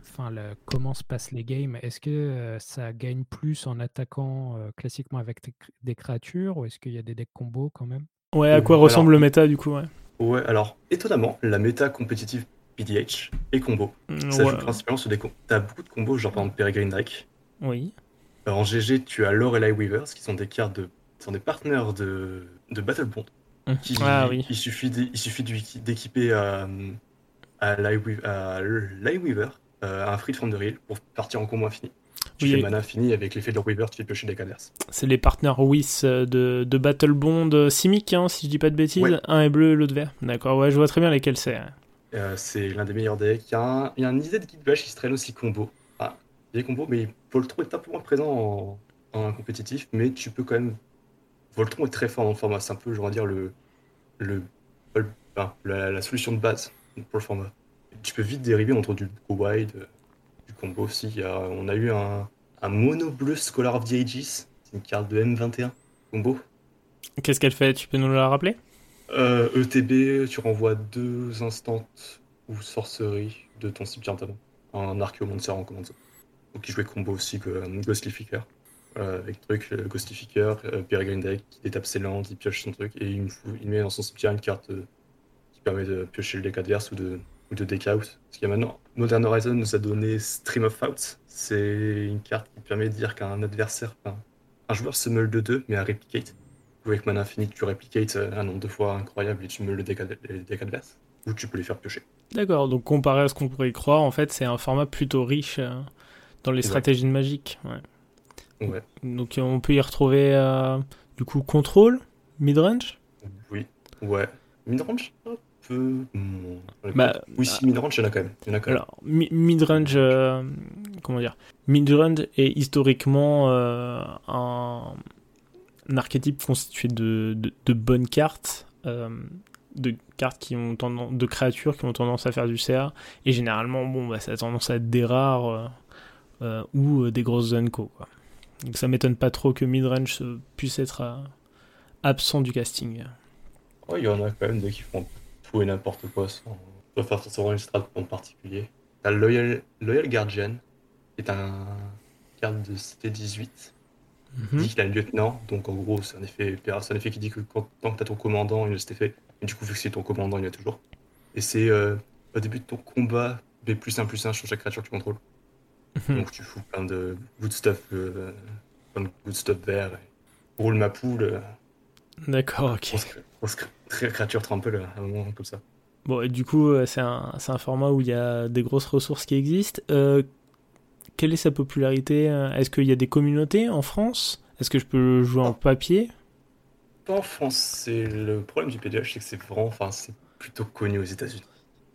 Enfin, comment se passent les games. Est-ce que euh, ça gagne plus en attaquant euh, classiquement avec des créatures ou est-ce qu'il y a des decks combos quand même? Ouais, à quoi alors- ressemble le méta, du coup ouais. Ouais, alors étonnamment, la méta compétitive PDH est combo. Mm, Ça ouais. joue principalement sur des combos. T'as beaucoup de combos, genre par exemple Peregrine Drake. Oui. Euh, En GG, tu as Lore et Lightweavers, qui sont des cartes de. sont des partenaires de, de Battle Bond. Mm. Qui, Ah oui. Il suffit d'équiper à, à, Lightweaver, à Lightweaver, euh, un free forme de reel pour partir en combo infini. Tu Oui, fais et- mana infini avec l'effet de Weaver, tu fais piocher des adverses. C'est les partenaires WIS euh, de, de Battle Bond euh, Simic, hein, si je dis pas de bêtises. Ouais. Un est bleu, l'autre vert. D'accord, ouais, je vois très bien lesquels c'est. Euh, c'est l'un des meilleurs decks. Il y a un, il y a un idée de Guide Bash qui se traîne aussi combo. Ah, il est combo, mais Voltron est un peu moins présent en, en compétitif, mais tu peux quand même. Voltron est très fort le format. C'est un peu, je vais dire, le, le, le- enfin, la, la solution de base pour le format. Tu peux vite dériver entre du go wide, combo aussi. Il y a- on a eu un, un mono bleu Scholar of the Aegis. C'est une carte de M21 combo. Qu'est-ce qu'elle fait? Tu peux nous la rappeler? Euh, ETB, tu renvoies deux instants ou sorcerie de ton cimetière talon. Un archéomancer en commande. Donc il jouait combo aussi que euh, Ghostlifier. Euh, avec truc, euh, Ghostlifier, euh, Peregrine Deck, qui détape ses landes, il pioche son truc et il, me fout- il met dans son cimetière une carte qui permet de piocher le deck adverse ou de, ou de deck out. Parce qu'il y a maintenant, Modern Horizon nous a donné Stream of Out. C'est une carte qui permet de dire qu'un adversaire, enfin, un joueur se meule de deux, mais à replicate. Ou avec mana infinite, tu replicates euh, un nombre de fois incroyable et tu meules le deck, ad- les decks adverses. Ou tu peux les faire piocher. D'accord, donc comparé à ce qu'on pourrait y croire, en fait, c'est un format plutôt riche euh, dans les Ouais. stratégies de magique. ouais. Ouais. Donc on peut y retrouver euh, Du coup, contrôle, midrange? Oui, ouais. Midrange Un peu. moins. Bah, oui, si, midrange, il y en a quand même. Il y en a quand même. Alors, midrange, euh, comment dire? Midrange est historiquement euh, un, un archétype constitué de, de, de bonnes cartes, euh, de cartes qui ont tendance, de créatures qui ont tendance à faire du CA, et généralement, bon, bah, ça a tendance à être des rares euh, ou des grosses Zenko, quoi. Donc ça m'étonne pas trop que midrange puisse être absent du casting. Ouais, il y en a quand même des qui font tout et n'importe quoi sans sans faire forcément une strat en particulier. T'as Loyal, Loyal Guardian, qui est un carte de CT18. Mhm. dit qu'il a un lieutenant, donc en gros, c'est un effet, c'est un effet qui dit que quand, tant que t'as ton commandant, il a cet effet. Et du coup, vu que c'est ton commandant, il a toujours. Et c'est euh, au début de ton combat, B plus 1 plus 1 sur chaque créature que tu contrôles. Mhm. Donc tu fous plein de good stuff, euh, plein de good stuff vert. Et roule ma poule, euh, D'accord, ok. grosse, cré- grosse cré- cré- créature à un moment comme ça. Bon, et du coup, euh, c'est un, un format où il y a des grosses ressources qui existent. Euh, quelle est sa popularité euh, Est-ce qu'il y a des communautés en France? Est-ce que je peux le jouer en papier? Pas en France, c'est le problème du PDH, c'est que c'est vraiment, enfin, c'est plutôt connu aux États-Unis.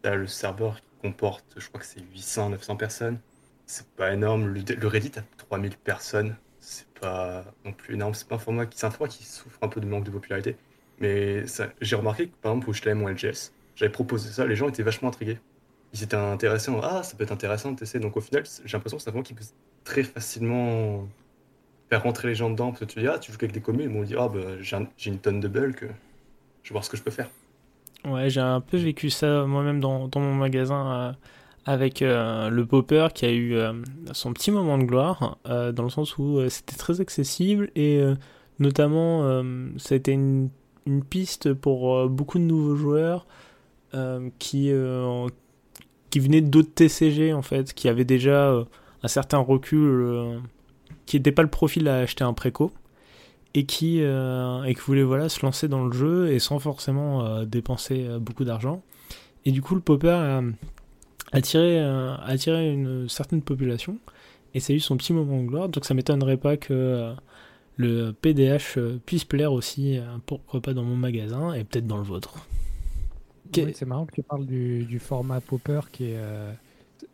T'as le serveur qui comporte, je crois que c'est 800, 900 personnes. C'est pas énorme. Le, le Reddit a 3000 personnes. C'est pas non plus énorme. C'est pas un format qui, un format qui souffre un peu de manque de popularité. Mais j'ai remarqué que par exemple, je t'avais mon LGS, j'avais proposé ça, les gens étaient vachement intrigués. Ils étaient intéressés ah, ça peut être intéressant de tester. Donc au final, j'ai l'impression que c'est un format qui peut très facilement faire rentrer les gens dedans. Parce que tu dis, ah, tu joues qu'avec des communes, ils vont dire, ah, bah, j'ai un- j'ai une tonne de bulk, je vais voir ce que je peux faire. Ouais, j'ai un peu vécu ça moi-même dans, dans mon magasin euh, avec euh, le Popper qui a eu euh, son petit moment de gloire, euh, dans le sens où c'était très accessible et notamment ça a été une, piste pour beaucoup de nouveaux joueurs qui, qui venaient d'autres TCG en fait, qui avaient déjà un certain recul, qui n'était pas le profil à acheter un préco et qui, et qui voulait voilà, se lancer dans le jeu et sans forcément dépenser beaucoup d'argent. Et du coup, le popper a attiré, euh, a attiré une certaine population et ça a eu son petit moment de gloire. Donc ça m'étonnerait pas que euh, le PDH euh, puisse plaire aussi, euh, pourquoi pas dans mon magasin et peut-être dans le vôtre. Oui, c'est marrant que tu parles du, du format Popper qui est. euh,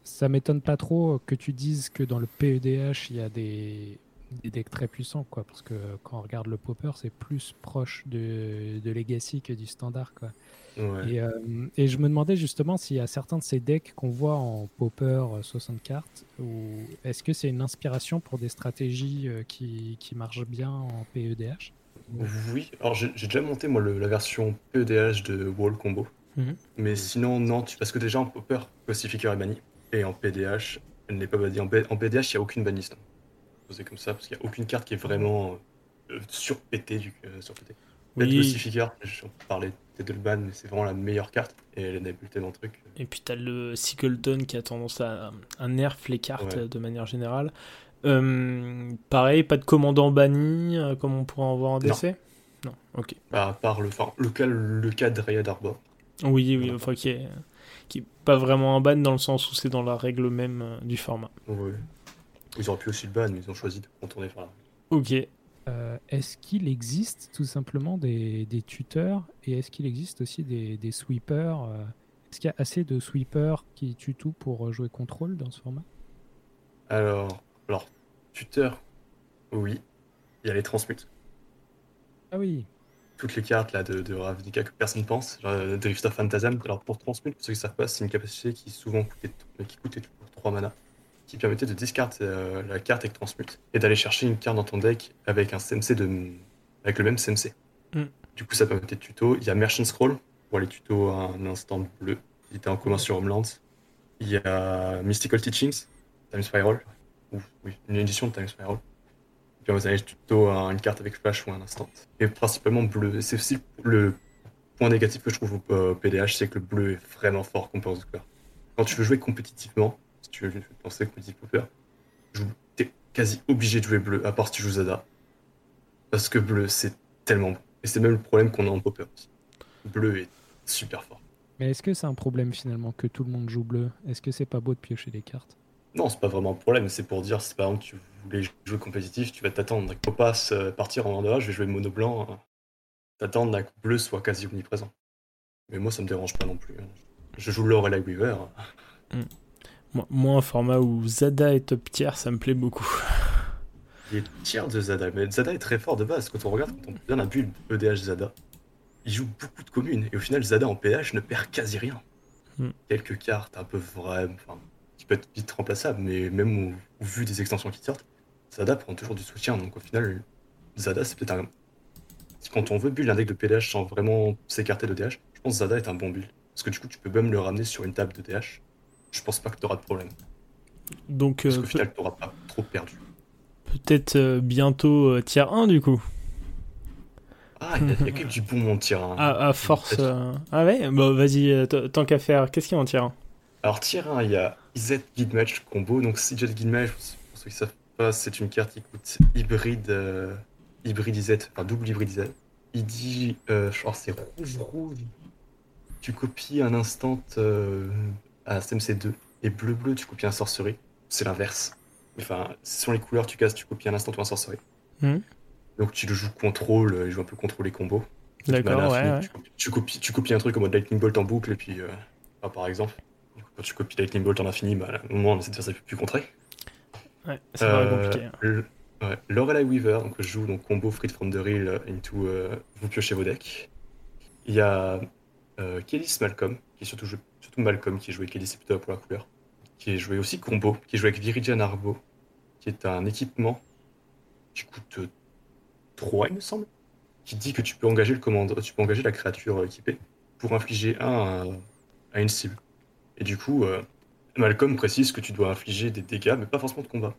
ça m'étonne pas trop que tu dises que dans le PEDH il y a des, des decks très puissants, quoi. Parce que quand on regarde le Popper, c'est plus proche de, de Legacy que du standard, quoi. Ouais. Et, euh, et je me demandais justement s'il y a certains de ces decks qu'on voit en Popper euh, 60 cartes, ou est-ce que c'est une inspiration pour des stratégies euh, qui, qui marchent bien en E PEDH Oui, alors j'ai déjà monté moi le- la version PEDH de Wall Combo. Mhm. Mais sinon, non, tu- parce que déjà en Popper, Pacificer est banni. Et en PDH, elle n'est pas bannie. En, en PDH, il n'y a aucune banniste. C'est comme ça, parce qu'il n'y a aucune carte qui est vraiment euh, surpétée du euh, surpétée. Peut-être Oui. Pacificer, j'en parlais peut-être de le ban, mais c'est vraiment la meilleure carte. Et elle bulleté dans le truc. Et puis t'as le Sickleton qui a tendance à, à nerf les cartes Ouais. de manière générale. Euh, pareil, pas de commandant banni euh, comme on pourrait en voir en. DC Non, ok. Bah, à part le, enfin, le cas, le cas de Raya Arbor. Oui, oui, enfin qui est, qui est pas vraiment un ban dans le sens où c'est dans la règle même euh, du format. Ouais. Ils auraient pu aussi le ban, mais ils ont choisi de contourner par là. Ok. Euh, est-ce qu'il existe tout simplement des, des tuteurs et est-ce qu'il existe aussi des, des sweepers euh, Est-ce qu'il y a assez de sweepers qui tuent pour jouer contrôle dans ce format? Alors, alors, tuteur, oui. Il y a les transmutes. Ah oui, toutes les cartes là, de, de Ravnica que personne pense, genre euh, Drift of Phantasm. Alors pour transmute, pour ceux qui ne savent pas, c'est une capacité qui souvent coûtait, qui coûtait toujours 3 mana, qui permettait de discard euh, la carte avec transmute et d'aller chercher une carte dans ton deck avec un CMC de, avec le même CMC. Mm. Du coup, ça permettait de tuto. Il y a Merchant Scroll pour les tutos à un instant bleu, qui était en commun sur Homeland. Il y a Mystical Teachings, Time Spiral, ou oui, une édition de Time Spiral. Puis vous avez tuto à une carte avec flash ou un instant. Et principalement bleu. C'est aussi le point négatif que je trouve au euh, PDH, c'est que le bleu est vraiment fort comparé aux couleurs. Quand tu veux jouer compétitivement, si tu veux penser compétitif popper, t'es quasi obligé de jouer bleu, à part si tu joues Zada. Parce que bleu, c'est tellement bon. Et c'est même le problème qu'on a en popper aussi. Bleu est super fort. mais est-ce que c'est un problème finalement que tout le monde joue bleu? Est-ce que c'est pas beau de piocher des cartes? Non, c'est pas vraiment un problème, c'est pour dire, si par exemple tu voulais jouer compétitif, tu vas t'attendre à passe euh, partir en dehors, je vais jouer mono blanc, hein. t'attendre à que bleu soit quasi omniprésent. Mais moi ça me dérange pas non plus. Hein. Je joue Lorelai Weaver. Mm. Moi, un format où Zada est top tier, ça me plaît beaucoup. Il est tiers de Zada, mais Zada est très fort de base. Quand on regarde, quand on regarde un build EDH Zada, il joue beaucoup de communes. Et au final, Zada en PH ne perd quasi rien. Hmm. Quelques cartes un peu vraies, enfin, qui peut être vite remplaçable, mais même au, vu des extensions qui sortent, Zada prend toujours du soutien. Donc au final, Zada, c'est peut-être un. Quand on veut build un deck de PDH sans vraiment s'écarter de DH, je pense que Zada est un bon build. Parce que du coup, tu peux même le ramener sur une table de DH. Je pense pas que tu auras de problème. Donc, Parce qu'au euh, final, tu n'auras pas trop perdu. Peut-être euh, bientôt euh, tier 1 du coup. Ah, il y, a, quand même du bon en tier 1. Ah, à force. Ah ouais Bon, vas-y, tant qu'à faire, qu'est-ce qu'il y a en tier 1 Alors, tier 1, il y a IZ Guide Match combo. Donc, IZ Guide Match, pour ceux qui savent pas, c'est une carte qui coûte hybride, hybride IZ, enfin double hybride IZ. Il dit, je crois c'est rouge-rouge. Tu copies un instant à SMC2 et bleu-bleu, tu copies un sorcerie. C'est l'inverse. Enfin, ce sont les couleurs, tu casses, tu copies un instant ou un sorcerie. Hmm. Donc tu le joues contrôle, il joue un peu contrôle les combos. D'accord, ouais, Tu, copies, tu, copies, un truc en mode Lightning Bolt en boucle, et puis, euh, par exemple, quand tu copies Lightning Bolt en infini, bah, au moment on essaie de faire ça plus contré. Ouais, c'est euh, compliqué. Hein. Ouais. Weaver, donc je joue donc combo Free from the Real into euh, vous piochez vos decks. Il y a euh, Kelly Malcolm, qui est surtout, surtout Malcolm qui est joué Kelly, plutôt pour la couleur qui est joué aussi combo, qui est joué avec Viridian Arbo, qui est un équipement qui coûte 3, il me semble, qui dit que tu peux engager le commandeur, tu peux engager la créature équipée pour infliger un à, une cible. Et du coup, euh, Malcolm précise que tu dois infliger des dégâts, mais pas forcément de combat.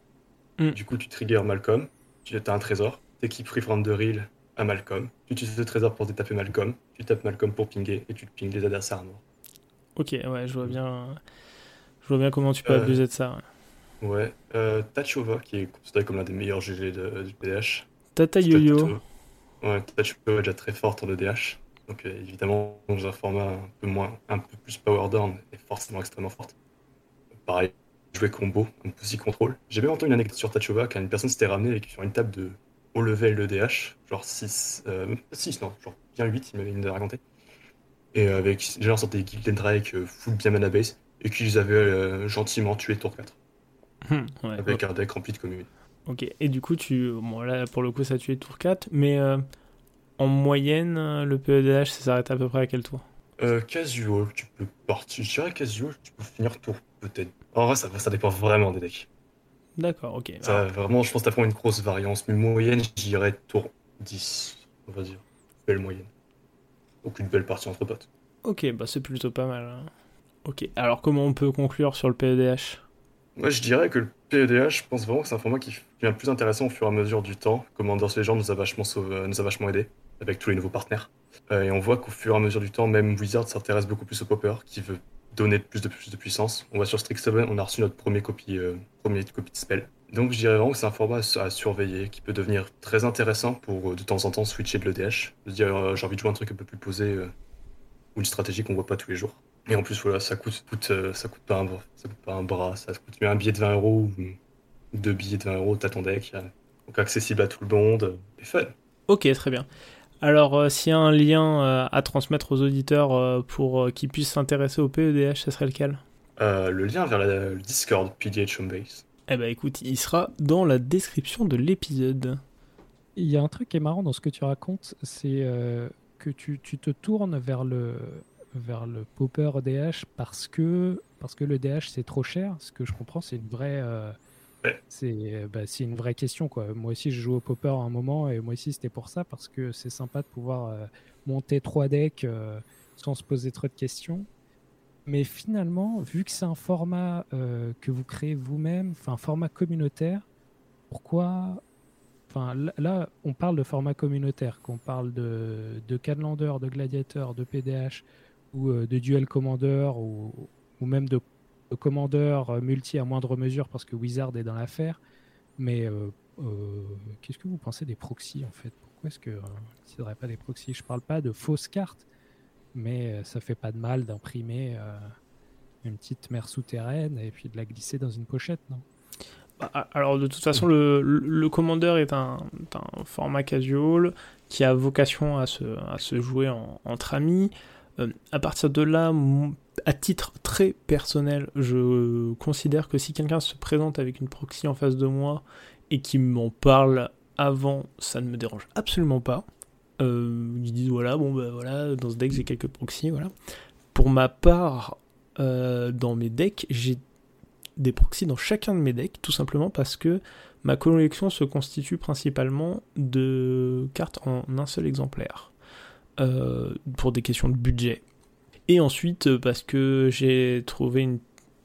Mm. Du coup, tu triggers Malcolm, tu as un trésor, t'équipes Free from the Real à Malcolm, tu utilises le trésor pour détaper Malcolm, tu tapes Malcolm pour pinguer, et tu pingues les adversaires à mort. Ok, ouais, je vois bien. Je vois bien comment tu peux euh, abuser de ça. Ouais. Euh, Tachova, qui est considéré comme l'un des meilleurs GG de, du PDH. Tata Yo-Yo. Ouais, Tachova est déjà très forte en EDH. Donc euh, évidemment, dans un format un peu moins, un peu plus power down, est forcément extrêmement forte. Pareil, jouer combo, un petit contrôle. J'ai même entendu une anecdote sur Tachova quand une personne s'était ramenée avec sur une table de haut level EDH, genre 6, 6 non, genre bien 8, il m'avait raconté. Et avec genre sorte des Guild Drake, full bien mana base et qu'ils avaient euh, gentiment tué tour 4. Hum, avec un deck rempli de communes. Ok, et du coup, tu... bon, là pour le coup, ça a tué tour 4, mais euh, en moyenne, le PEDH, ça s'arrête à peu près à quel tour? Euh, Casual, tu peux partir. Je dirais casual, tu peux finir tour peut-être. En vrai, ça, ça dépend vraiment des decks. D'accord, ok. Ça, Vraiment, je pense que t'as une grosse variance, mais moyenne, je dirais tour 10, on va dire. Belle moyenne. Aucune belle partie entre potes. Ok, bah c'est plutôt pas mal. Hein. Ok, alors comment on peut conclure sur le PEDH Moi je dirais que le PEDH, je pense vraiment que c'est un format qui devient plus intéressant au fur et à mesure du temps. Commander's Legend nous a vachement, sauvé, nous a vachement aidé avec tous les nouveaux partenaires. Euh, et on voit qu'au fur et à mesure du temps, même Wizard s'intéresse beaucoup plus au popper, qui veut donner plus de plus de puissance. On va sur Strixhaven, on a reçu notre premier copie, euh, premier copie de spell. Donc je dirais vraiment que c'est un format à surveiller, qui peut devenir très intéressant pour euh, de temps en temps switcher de l'EDH. dire j'ai envie de jouer un truc un peu plus posé ou une stratégie qu'on voit pas tous les jours. Et en plus, voilà, ça coûte, euh, ça coûte, pas, un, ça coûte pas un bras, ça coûte un billet de 20 euros ou deux billets de 20 euros, t'as ton deck. Donc accessible à tout le monde, et fun. Ok, très bien. Alors, euh, s'il y a un lien euh, à transmettre aux auditeurs pour qu'ils puissent s'intéresser au PEDH, ça serait lequel? Le lien vers le Discord PDH Homebase. Eh ben écoute, il sera dans la description de l'épisode. Il y a un truc qui est marrant dans ce que tu racontes, c'est que tu, tu, te tournes vers le, vers le popper DH parce que, parce que le DH c'est trop cher. Ce que je comprends, c'est une vraie. Euh, bah, c'est une vraie question. Quoi. Moi aussi, je joue au popper à un moment et moi aussi, c'était pour ça parce que c'est sympa de pouvoir euh, monter trois decks euh, sans se poser trop de questions. Mais finalement, vu que c'est un format que vous créez vous-même, enfin un format communautaire, pourquoi Enfin, là, on parle de format communautaire, qu'on parle de, de Canlander, de Gladiator, de PDH, ou euh, de duel commander ou, ou même de, commander euh, multi à moindre mesure parce que Wizard est dans l'affaire. Mais euh, qu'est-ce que vous pensez des proxys en fait? Pourquoi est-ce que ne pas des proxys? Je parle pas de fausses cartes, mais ça fait pas de mal d'imprimer une petite mer souterraine et puis de la glisser dans une pochette, non? Bah, alors de toute façon, le, Commander est un, format casual qui a vocation à se, à se jouer entre amis. Euh, à partir de là, à titre très personnel, je considère que si quelqu'un se présente avec une proxy en face de moi et qui m'en parle avant, ça ne me dérange absolument pas. Euh, ils disent voilà, bon ben voilà, dans ce deck j'ai quelques proxys, voilà. Pour ma part, euh, dans mes decks, j'ai des proxys dans chacun de mes decks, tout simplement parce que ma collection se constitue principalement de cartes en un seul exemplaire, euh, pour des questions de budget. Et ensuite, parce que j'ai trouvé une,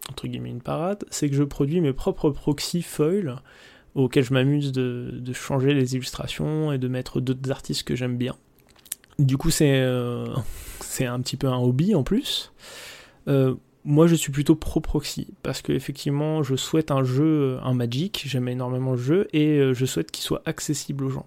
entre guillemets, une parade, c'est que je produis mes propres proxys foil, auxquels je m'amuse de, changer les illustrations et de mettre d'autres artistes que j'aime bien. Du coup, c'est euh, un petit peu un hobby en plus. Euh, moi, je suis plutôt pro proxy parce que effectivement, je souhaite un jeu, un Magic. J'aime énormément le jeu et euh, je souhaite qu'il soit accessible aux gens.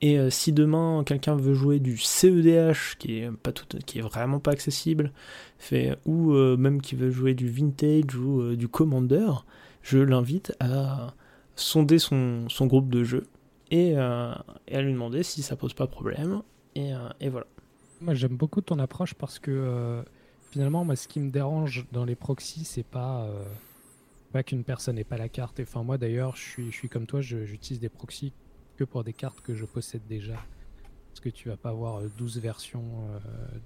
Et euh, si demain quelqu'un veut jouer du CEDH qui est pas tout, qui est vraiment pas accessible, fait, ou euh, même qui veut jouer du vintage ou du commander, je l'invite à sonder son, son, groupe de jeu et, et, à lui demander si ça pose pas problème. Et, et voilà. Moi, j'aime beaucoup ton approche parce que finalement, moi, ce qui me dérange dans les proxys, c'est pas, euh, pas qu'une personne n'ait pas la carte. Enfin, moi, d'ailleurs, je suis, je suis comme toi, j'utilise des proxys que pour des cartes que je possède déjà. Parce que tu vas pas avoir 12 euh, versions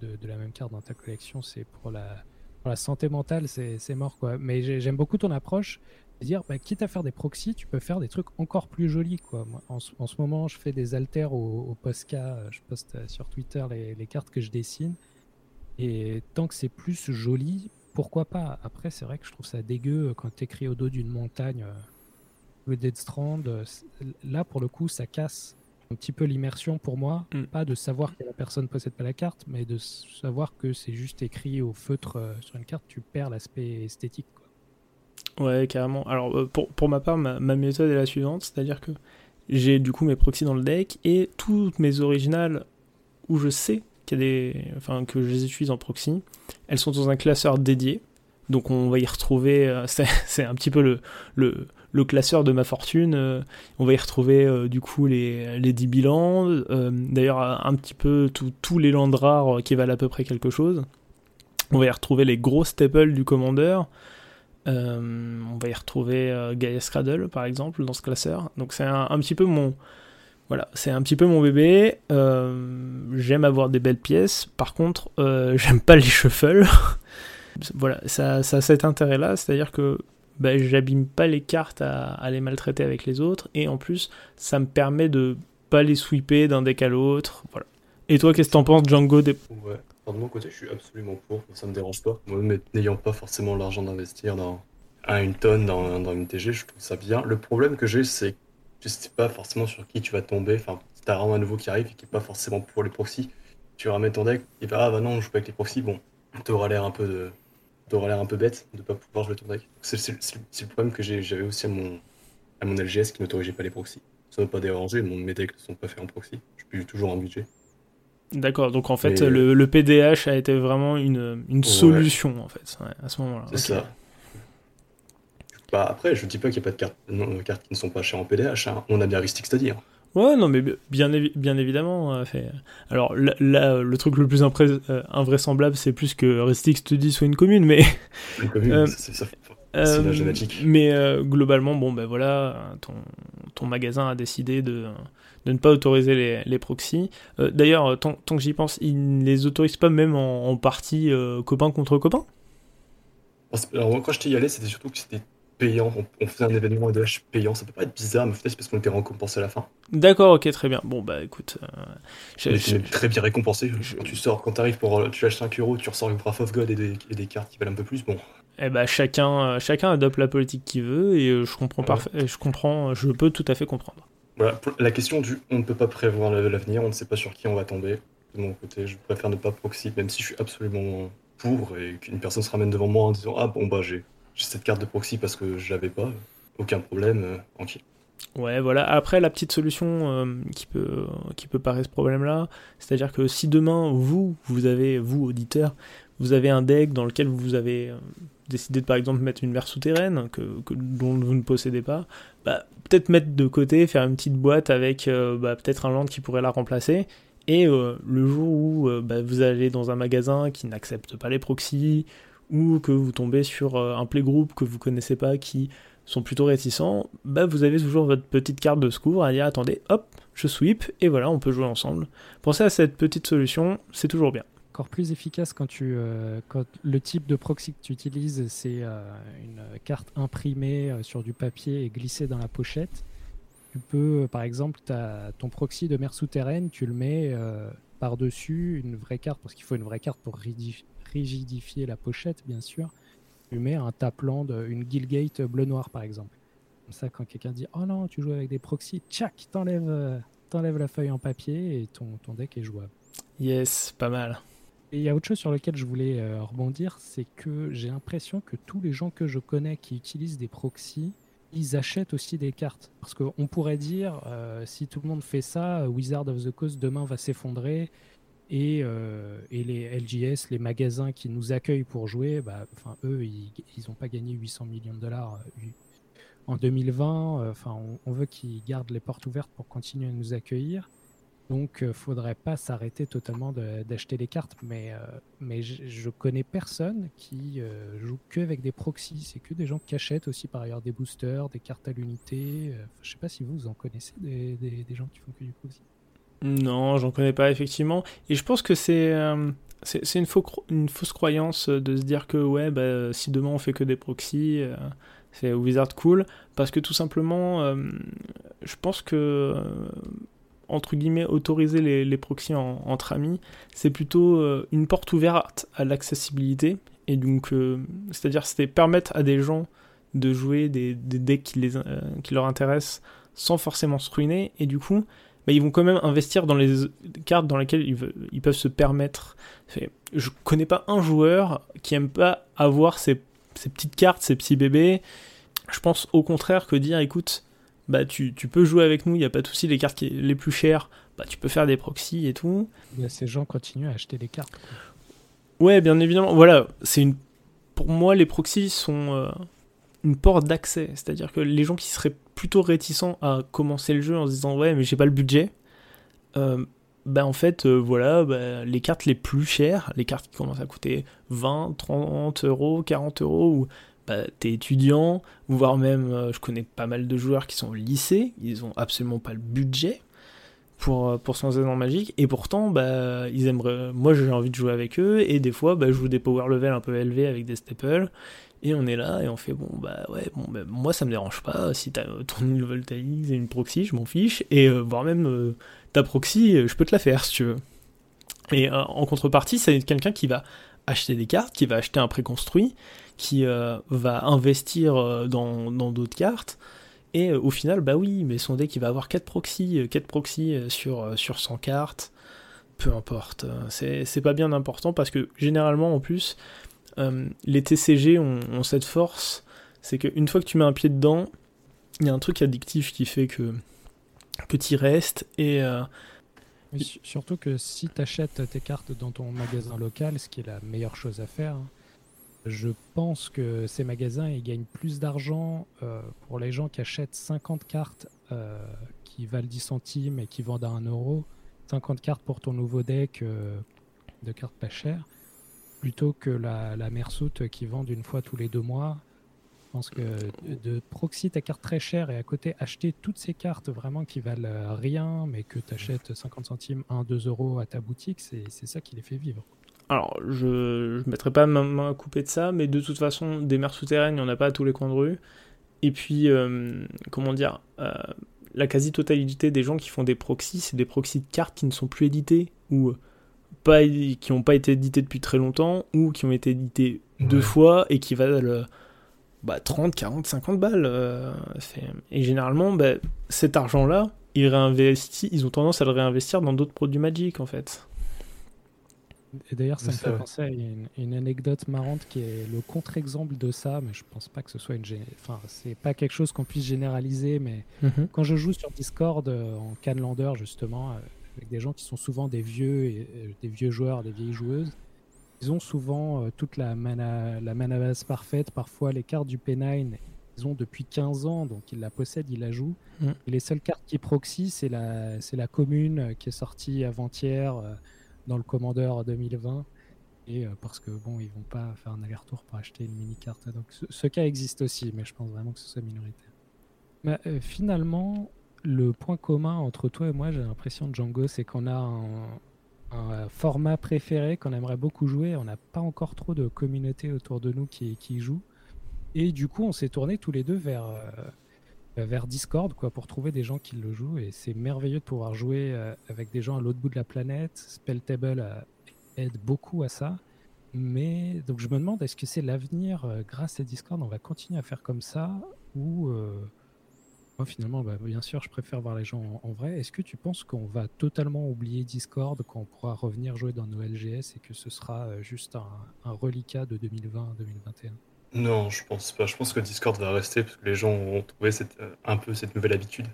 euh, de, la même carte dans ta collection. C'est pour la, pour la santé mentale, c'est mort, quoi. Mais j'aime beaucoup ton approche. Dire, bah, quitte à faire des proxys, tu peux faire des trucs encore plus jolis, quoi. Moi, en, en, ce moment, je fais des alters au, au Posca. Je poste sur Twitter les, les cartes que je dessine. Et tant que c'est plus joli, pourquoi pas? Après, c'est vrai que je trouve ça dégueu quand tu écris au dos d'une montagne euh, le Dead Strand. Euh, là, pour le coup, ça casse un petit peu l'immersion pour moi. Mm. Pas de savoir que la personne possède pas la carte, mais de savoir que c'est juste écrit au feutre euh, sur une carte. Tu perds l'aspect esthétique. Ouais, carrément. Alors, pour, pour ma part, ma, ma méthode est la suivante c'est-à-dire que j'ai du coup mes proxys dans le deck et toutes mes originales où je sais des, enfin, que je les utilise en proxy. Elles sont dans un classeur dédié. Donc on va y retrouver, euh, c'est un petit peu le, le, le, classeur de ma fortune. Euh, on va y retrouver euh, du coup les, les 10 bilans, d'ailleurs un petit peu tous les lands rares qui valent à peu près quelque chose. On va y retrouver les gros staples du Commander. on va y retrouver Gaia Cradle par exemple dans ce classeur. Donc c'est un, petit peu mon, voilà, c'est un petit peu mon bébé. Euh, j'aime avoir des belles pièces. Par contre, euh, j'aime pas les shuffles. voilà, ça, ça a cet intérêt-là, c'est-à-dire que bah, j'abîme pas les cartes à, les maltraiter avec les autres, et en plus, ça me permet de pas les sweeper d'un deck à l'autre. Voilà. Et toi, qu'est-ce que t'en penses, Django des... de mon côté, je suis absolument pour, ça me dérange pas. Moi, n'ayant pas forcément l'argent d'investir dans à une tonne dans, dans une TG, je trouve ça bien. Le problème que j'ai, c'est tu sais pas forcément sur qui tu vas tomber. Enfin, si t'as vraiment un nouveau qui arrive et qui est pas forcément pour les proxys, tu ramènes ton deck, et bah, ah bah non, je joue pas avec les proxys, bon, t'auras l'air un peu de. T'auras l'air un peu bête de pas pouvoir jouer ton deck. C'est le problème que j'avais aussi à mon, à mon LGS qui n'autorisait pas les proxys. Ça ne veut pas déranger, mon, mes decks ne sont pas faits en proxy. Je suis toujours en budget. D'accord, donc en fait, le, le, PDH a été vraiment une, une solution en fait, à ce moment-là. C'est ça. Bah après, je dis pas qu'il n'y a pas de cartes, non, cartes qui ne sont pas chères en PDH. Hein. On a bien Ristic Study. Hein. Ouais, non, mais bien, bien évidemment. Euh, fait... Alors là, le truc le plus euh, invraisemblable, c'est plus que Ristic Study soit une commune, mais. Une commune, euh, ça. Génétique. Mais globalement, bon, ben voilà, ton, ton magasin a décidé de, de ne pas autoriser les, les proxys. D'ailleurs, tant, tant, que j'y pense, ils ne les autorisent pas même en, partie copain contre copain? Alors, moi, quand je t'y allais, c'était surtout que c'était payant. On, faisait un événement de H payant. Ça peut pas être bizarre, mais peut-être parce qu'on était récompensé à la fin. D'accord, ok, très bien. Bon, bah écoute. Euh, très bien récompensé. Quand tu sors, quand t'arrives pour. Euh, tu lâches 5 euros, tu ressors une Wrath of God et des, des, cartes qui valent un peu plus. Bon. Eh bah, chacun, euh, chacun adopte la politique qu'il veut et je comprends parfait, je comprends, je peux tout à fait comprendre. Voilà, la question du on ne peut pas prévoir l'avenir, on ne sait pas sur qui on va tomber. De mon côté, je préfère ne pas proxy, même si je suis absolument pour et qu'une personne se ramène devant moi en disant Ah bon, bah j'ai j'ai cette carte de proxy parce que je l'avais pas, aucun problème, euh, tranquille. Ouais, voilà. Après, la petite solution euh, qui, peut, qui peut paraître ce problème-là, c'est-à-dire que si demain, vous, vous avez, vous, auditeur, vous avez un deck dans lequel vous avez euh, décidez de par exemple mettre une mer souterraine que, dont vous ne possédez pas, bah, peut-être mettre de côté, faire une petite boîte avec bah, peut-être un land qui pourrait la remplacer. Et le jour où bah, vous allez dans un magasin qui n'accepte pas les proxys, ou que vous tombez sur un playgroup que vous connaissez pas qui sont plutôt réticents, bah vous avez toujours votre petite carte de secours à dire attendez, hop, je sweep, et voilà, on peut jouer ensemble. Pensez à cette petite solution, c'est toujours bien. Encore plus efficace quand, tu, euh, quand le type de proxy que tu utilises, c'est euh, une carte imprimée euh, sur du papier et glissée dans la pochette. Tu peux, par exemple, ton proxy de mer souterraine, tu le mets par-dessus une vraie carte, parce qu'il faut une vraie carte pour rigidifier la pochette, bien sûr tu mets un tapland, une Guildgate bleu-noir par exemple. Comme ça, quand quelqu'un dit Oh non, tu joues avec des proxys, tchac, t'enlèves, t'enlèves la feuille en papier et ton, ton deck est jouable. Yes, pas mal. Il y a autre chose sur lequel je voulais euh, rebondir, c'est que j'ai l'impression que tous les gens que je connais qui utilisent des proxys, ils achètent aussi des cartes. Parce qu'on pourrait dire, euh, si tout le monde fait ça, Wizard of the Coast demain va s'effondrer et, euh, et, les LGS, les magasins qui nous accueillent pour jouer, bah, eux, ils n'ont pas gagné 800 millions de dollars en 2020. Euh, enfin, on, veut qu'ils gardent les portes ouvertes pour continuer à nous accueillir. Donc, il faudrait pas s'arrêter totalement d'acheter des cartes. Mais, mais je, connais personne qui joue que avec des proxys. C'est que des gens qui achètent aussi par ailleurs des boosters, des cartes à l'unité. je sais pas si vous, en connaissez des, gens qui font que du proxy. Non, j'en connais pas effectivement. Et je pense que c'est euh, une, fausse croyance de se dire que ouais, bah, si demain on fait que des proxys, euh, c'est Wizard cool. Parce que tout simplement, euh, je pense que entre guillemets autoriser les, les proxys entre amis, c'est plutôt une porte ouverte à l'accessibilité. Et donc, c'est-à-dire c'était permettre à des gens de jouer des, des decks qui, les, qui leur intéressent sans forcément se ruiner. Et du coup, bah, ils vont quand même investir dans les cartes dans lesquelles ils, peuvent se permettre. Je connais pas un joueur qui aime pas avoir ces, petites cartes, ces petits bébés. Je pense au contraire que dire, écoute, bah tu, peux jouer avec nous, il n'y a pas de souci, les cartes les plus chères, bah tu peux faire des proxys et tout. ces gens continuent à acheter des cartes. Ouais, bien évidemment. Voilà, c'est une. Pour moi, les proxys sont euh, une porte d'accès. C'est-à-dire que les gens qui seraient plutôt réticents à commencer le jeu en se disant ouais mais j'ai pas le budget, euh, bah en fait euh, voilà bah, les cartes les plus chères, les cartes qui commencent à coûter 20, 30 euros, 40 euros ou bah, t'es étudiant, voire même euh, je connais pas mal de joueurs qui sont au lycée, ils ont absolument pas le budget pour, pour se lancer dans Magic, et pourtant, bah, ils aimeraient, moi j'ai envie de jouer avec eux, et des fois, bah, je joue des power level un peu élevés avec des staples, et on est là et on fait bon bah ouais bon bah, moi ça me dérange pas si t'as ton île voltaïque et une proxy je m'en fiche et euh, voire même euh, ta proxy euh, je peux te la faire si tu veux. Et en contrepartie c'est quelqu'un qui va acheter des cartes, qui va acheter un préconstruit, qui va investir dans d'autres cartes. Et au final, bah oui, mais son deck il va avoir 4 proxys, 4 proxys sur, sur 100 cartes. Peu importe, c'est pas bien important parce que généralement en plus, euh, les TCG ont, cette force, c'est qu'une fois que tu mets un pied dedans, il y a un truc addictif qui fait que, que tu y restes et. Euh, surtout que si tu achètes tes cartes dans ton magasin local, ce qui est la meilleure chose à faire, hein, je pense que ces magasins ils gagnent plus d'argent euh, pour les gens qui achètent 50 cartes qui valent 10 centimes et qui vendent à 1 euro. 50 cartes pour ton nouveau deck de cartes pas chères plutôt que la, la Mersoute qui vend une fois tous les deux mois. Je pense que de proxy ta carte très chère et à côté acheter toutes ces cartes vraiment qui valent rien, mais que tu achètes 50 centimes, 1, 2 euros à ta boutique, c'est ça qui les fait vivre. Alors, je ne mettrai pas ma main à couper de ça, mais de toute façon, des mers souterraines, il n'y en a pas à tous les coins de rue. Et puis, euh, comment dire, euh, la quasi-totalité des gens qui font des proxys, c'est des proxys de cartes qui ne sont plus édités, ou pas, qui n'ont pas été édités depuis très longtemps ou qui ont été édités deux fois et qui valent bah, 30, 40, 50 balles. Euh, et généralement, bah, cet argent-là, ils, ils ont tendance à le réinvestir dans d'autres produits Magic en fait. Et d'ailleurs, ça me fait penser à une, anecdote marrante qui est le contre-exemple de ça, mais je pense pas que ce soit une. Enfin, c'est pas quelque chose qu'on puisse généraliser, mais mhm. quand je joue sur Discord euh, en Canlander, justement, euh, avec des gens qui sont souvent des vieux, et, euh, des vieux joueurs, des vieilles joueuses. ils ont souvent toute la mana, la mana base parfaite. Parfois, les cartes du P9, ils ont depuis 15 ans, donc ils la possèdent, ils la jouent. Mm. Et les seules cartes qui proxy, c'est la, la commune qui est sortie avant-hier dans le Commander 2020. Et parce que bon, ils vont pas faire un aller-retour pour acheter une mini carte. Donc ce, cas existe aussi, mais je pense vraiment que ce soit minoritaire. Mais, finalement, le point commun entre toi et moi, j'ai l'impression, Django, c'est qu'on a un, format préféré qu'on aimerait beaucoup jouer. On n'a pas encore trop de communauté autour de nous qui, qui joue. Et du coup, on s'est tourné tous les deux vers, euh, vers Discord quoi, pour trouver des gens qui le jouent. Et c'est merveilleux de pouvoir jouer euh, avec des gens à l'autre bout de la planète. Spelltable euh, aide beaucoup à ça. Mais donc je me demande, est-ce que c'est l'avenir grâce à Discord On va continuer à faire comme ça? Ou moi, finalement, bah, bien sûr, je préfère voir les gens en, vrai. Est-ce que tu penses qu'on va totalement oublier Discord, qu'on pourra revenir jouer dans nos LGS et que ce sera euh, juste un, reliquat de 2020-2021 Non, je pense pas. Je pense que Discord va rester parce que les gens ont trouvé cette, euh, un peu cette nouvelle habitude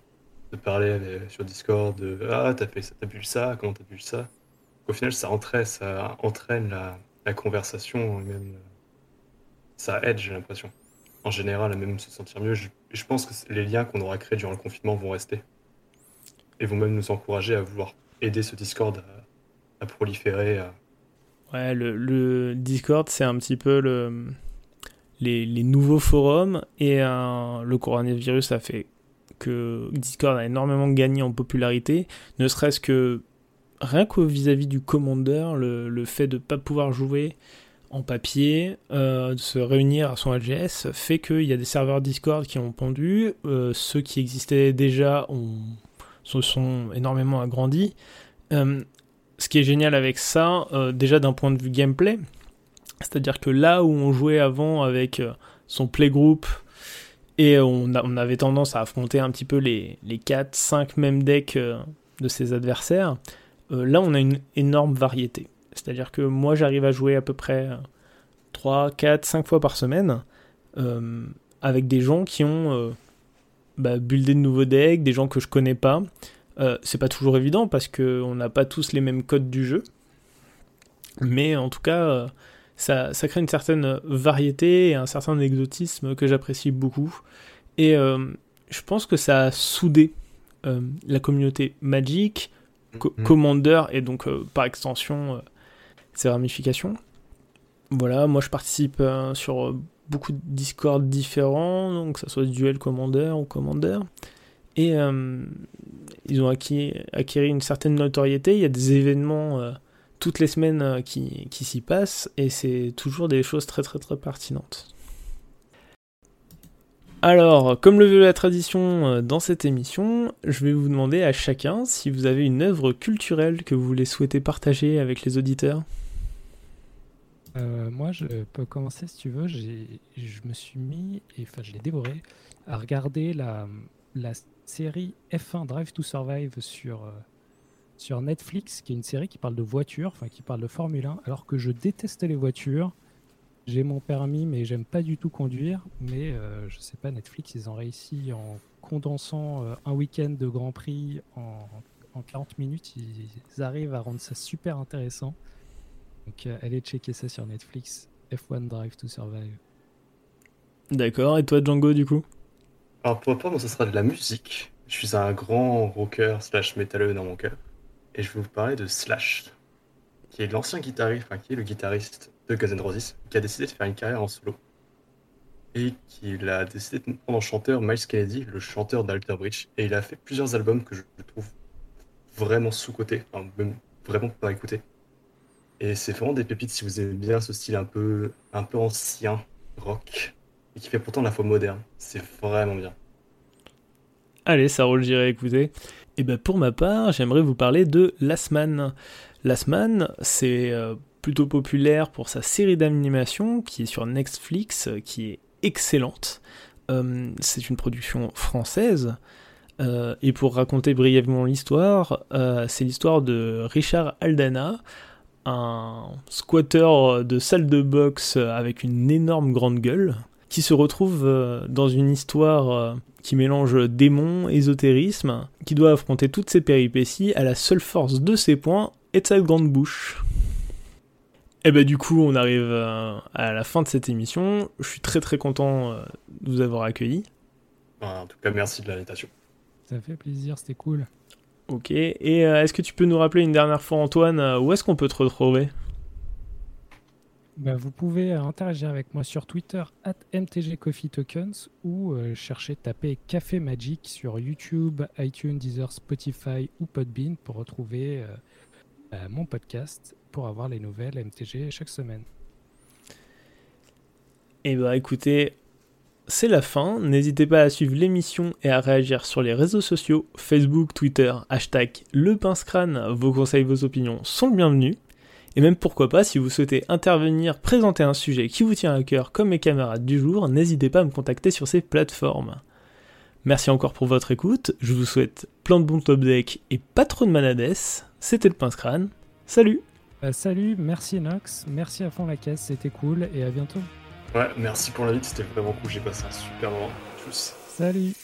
de parler sur Discord Ah, t'as fait ça, t'as vu ça, comment t'as vu ça? Au final, ça entraîne, ça entraîne la, la conversation même ça aide, j'ai l'impression en général à même se sentir mieux. Je, je pense que les liens qu'on aura créés durant le confinement vont rester et vont même nous encourager à vouloir aider ce Discord à, proliférer. Ouais, le, Discord, c'est un petit peu le, les, nouveaux forums et le coronavirus a fait que Discord a énormément gagné en popularité, ne serait-ce que rien qu'au vis-à-vis du commandeur, le, fait de ne pas pouvoir jouer en papier, euh, de se réunir à son LGS, fait qu'il y a des serveurs Discord qui ont pendu, euh, ceux qui existaient déjà se sont énormément agrandis. Euh, ce qui est génial avec ça, déjà d'un point de vue gameplay, c'est-à-dire que là où on jouait avant avec son playgroup et on, avait tendance à affronter un petit peu les, les 4, 5 mêmes decks de ses adversaires, là on a une énorme variété. C'est-à-dire que moi, j'arrive à jouer à peu près 3, 4, 5 fois par semaine euh, avec des gens qui ont euh, bah, buildé de nouveaux decks, des gens que je connais pas. Euh, c'est pas toujours évident parce qu'on n'a pas tous les mêmes codes du jeu. Mais en tout cas, ça, ça, crée une certaine variété et un certain exotisme que j'apprécie beaucoup. Et je pense que ça a soudé la communauté Magic, mm-hmm. Commander et donc par extension ses ramifications. Voilà, moi je participe euh, sur euh, beaucoup de Discord différents, donc que ce soit Duel Commander ou Commander. Et euh, ils ont acquis, acquis une certaine notoriété. Il y a des événements toutes les semaines qui, qui s'y passent et c'est toujours des choses très très très pertinentes. Alors, comme le veut la tradition dans cette émission, je vais vous demander à chacun si vous avez une œuvre culturelle que vous voulez souhaiter partager avec les auditeurs. Euh, moi, je peux commencer si tu veux. Je me suis mis, et enfin, je l'ai dévoré, à regarder la, la série F1 Drive to Survive sur, euh, sur Netflix, qui est une série qui parle de voitures, enfin, qui parle de Formule 1, alors que je déteste les voitures. J'ai mon permis, mais j'aime pas du tout conduire. Mais euh, je sais pas, Netflix, ils ont réussi en condensant un week-end de Grand Prix en, en 40 minutes, ils arrivent à rendre ça super intéressant. Donc euh, allez checker ça sur Netflix. F1 Drive to Survive. D'accord, et toi Django du coup? Alors pour moi, ça sera de la musique. Je suis un grand rocker slash métalleux dans mon cœur. Et je vais vous parler de Slash, qui est l'ancien guitariste, enfin qui est le guitariste de Guns N' Roses, qui a décidé de faire une carrière en solo. Et qui a décidé de prendre en chanteur Miles Kennedy, le chanteur d'Alter Bridge. Et il a fait plusieurs albums que je trouve vraiment sous-cotés, enfin même vraiment pas écouter. Et c'est vraiment des pépites si vous aimez bien ce style un peu, un peu ancien, rock, et qui fait pourtant la fois moderne. C'est vraiment bien. Allez, ça roule, j'irai écouter. Et ben pour ma part, j'aimerais vous parler de Last Man. Last Man, c'est euh, plutôt populaire pour sa série d'animation qui est sur Netflix, qui est excellente. Euh, c'est une production française. Euh, et pour raconter brièvement l'histoire, c'est l'histoire de Richard Aldana, un squatter de salle de boxe avec une énorme grande gueule, qui se retrouve euh, dans une histoire euh, qui mélange démon, ésotérisme, qui doit affronter toutes ses péripéties à la seule force de ses poings et de sa grande bouche. Et bah du coup, on arrive euh, à la fin de cette émission. Je suis très très content euh, de vous avoir accueilli. En tout cas, merci de l'invitation. Ça fait plaisir, c'était cool. Ok, et euh, est-ce que tu peux nous rappeler une dernière fois, Antoine, où est-ce qu'on peut te retrouver? Bah, vous pouvez interagir avec moi sur Twitter at mtgcoffeetokens ou chercher taper Café Magic sur YouTube, iTunes, Deezer, Spotify ou Podbean pour retrouver bah, mon podcast pour avoir les nouvelles MTG chaque semaine. Eh bah écoutez, c'est la fin. N'hésitez pas à suivre l'émission et à réagir sur les réseaux sociaux, Facebook, Twitter, hashtag le crâne. Vos conseils, vos opinions sont le bienvenus. Et même pourquoi pas, si vous souhaitez intervenir, présenter un sujet qui vous tient à cœur comme mes camarades du jour, n'hésitez pas à me contacter sur ces plateformes. Merci encore pour votre écoute, je vous souhaite plein de bons top deck et pas trop de manades. C'était le pince crâne. Salut bah, salut, merci Nox, merci à fond la caisse, c'était cool et à bientôt. Ouais, merci pour l'invite, c'était vraiment cool, j'ai passé un super moment. Tchuss. Salut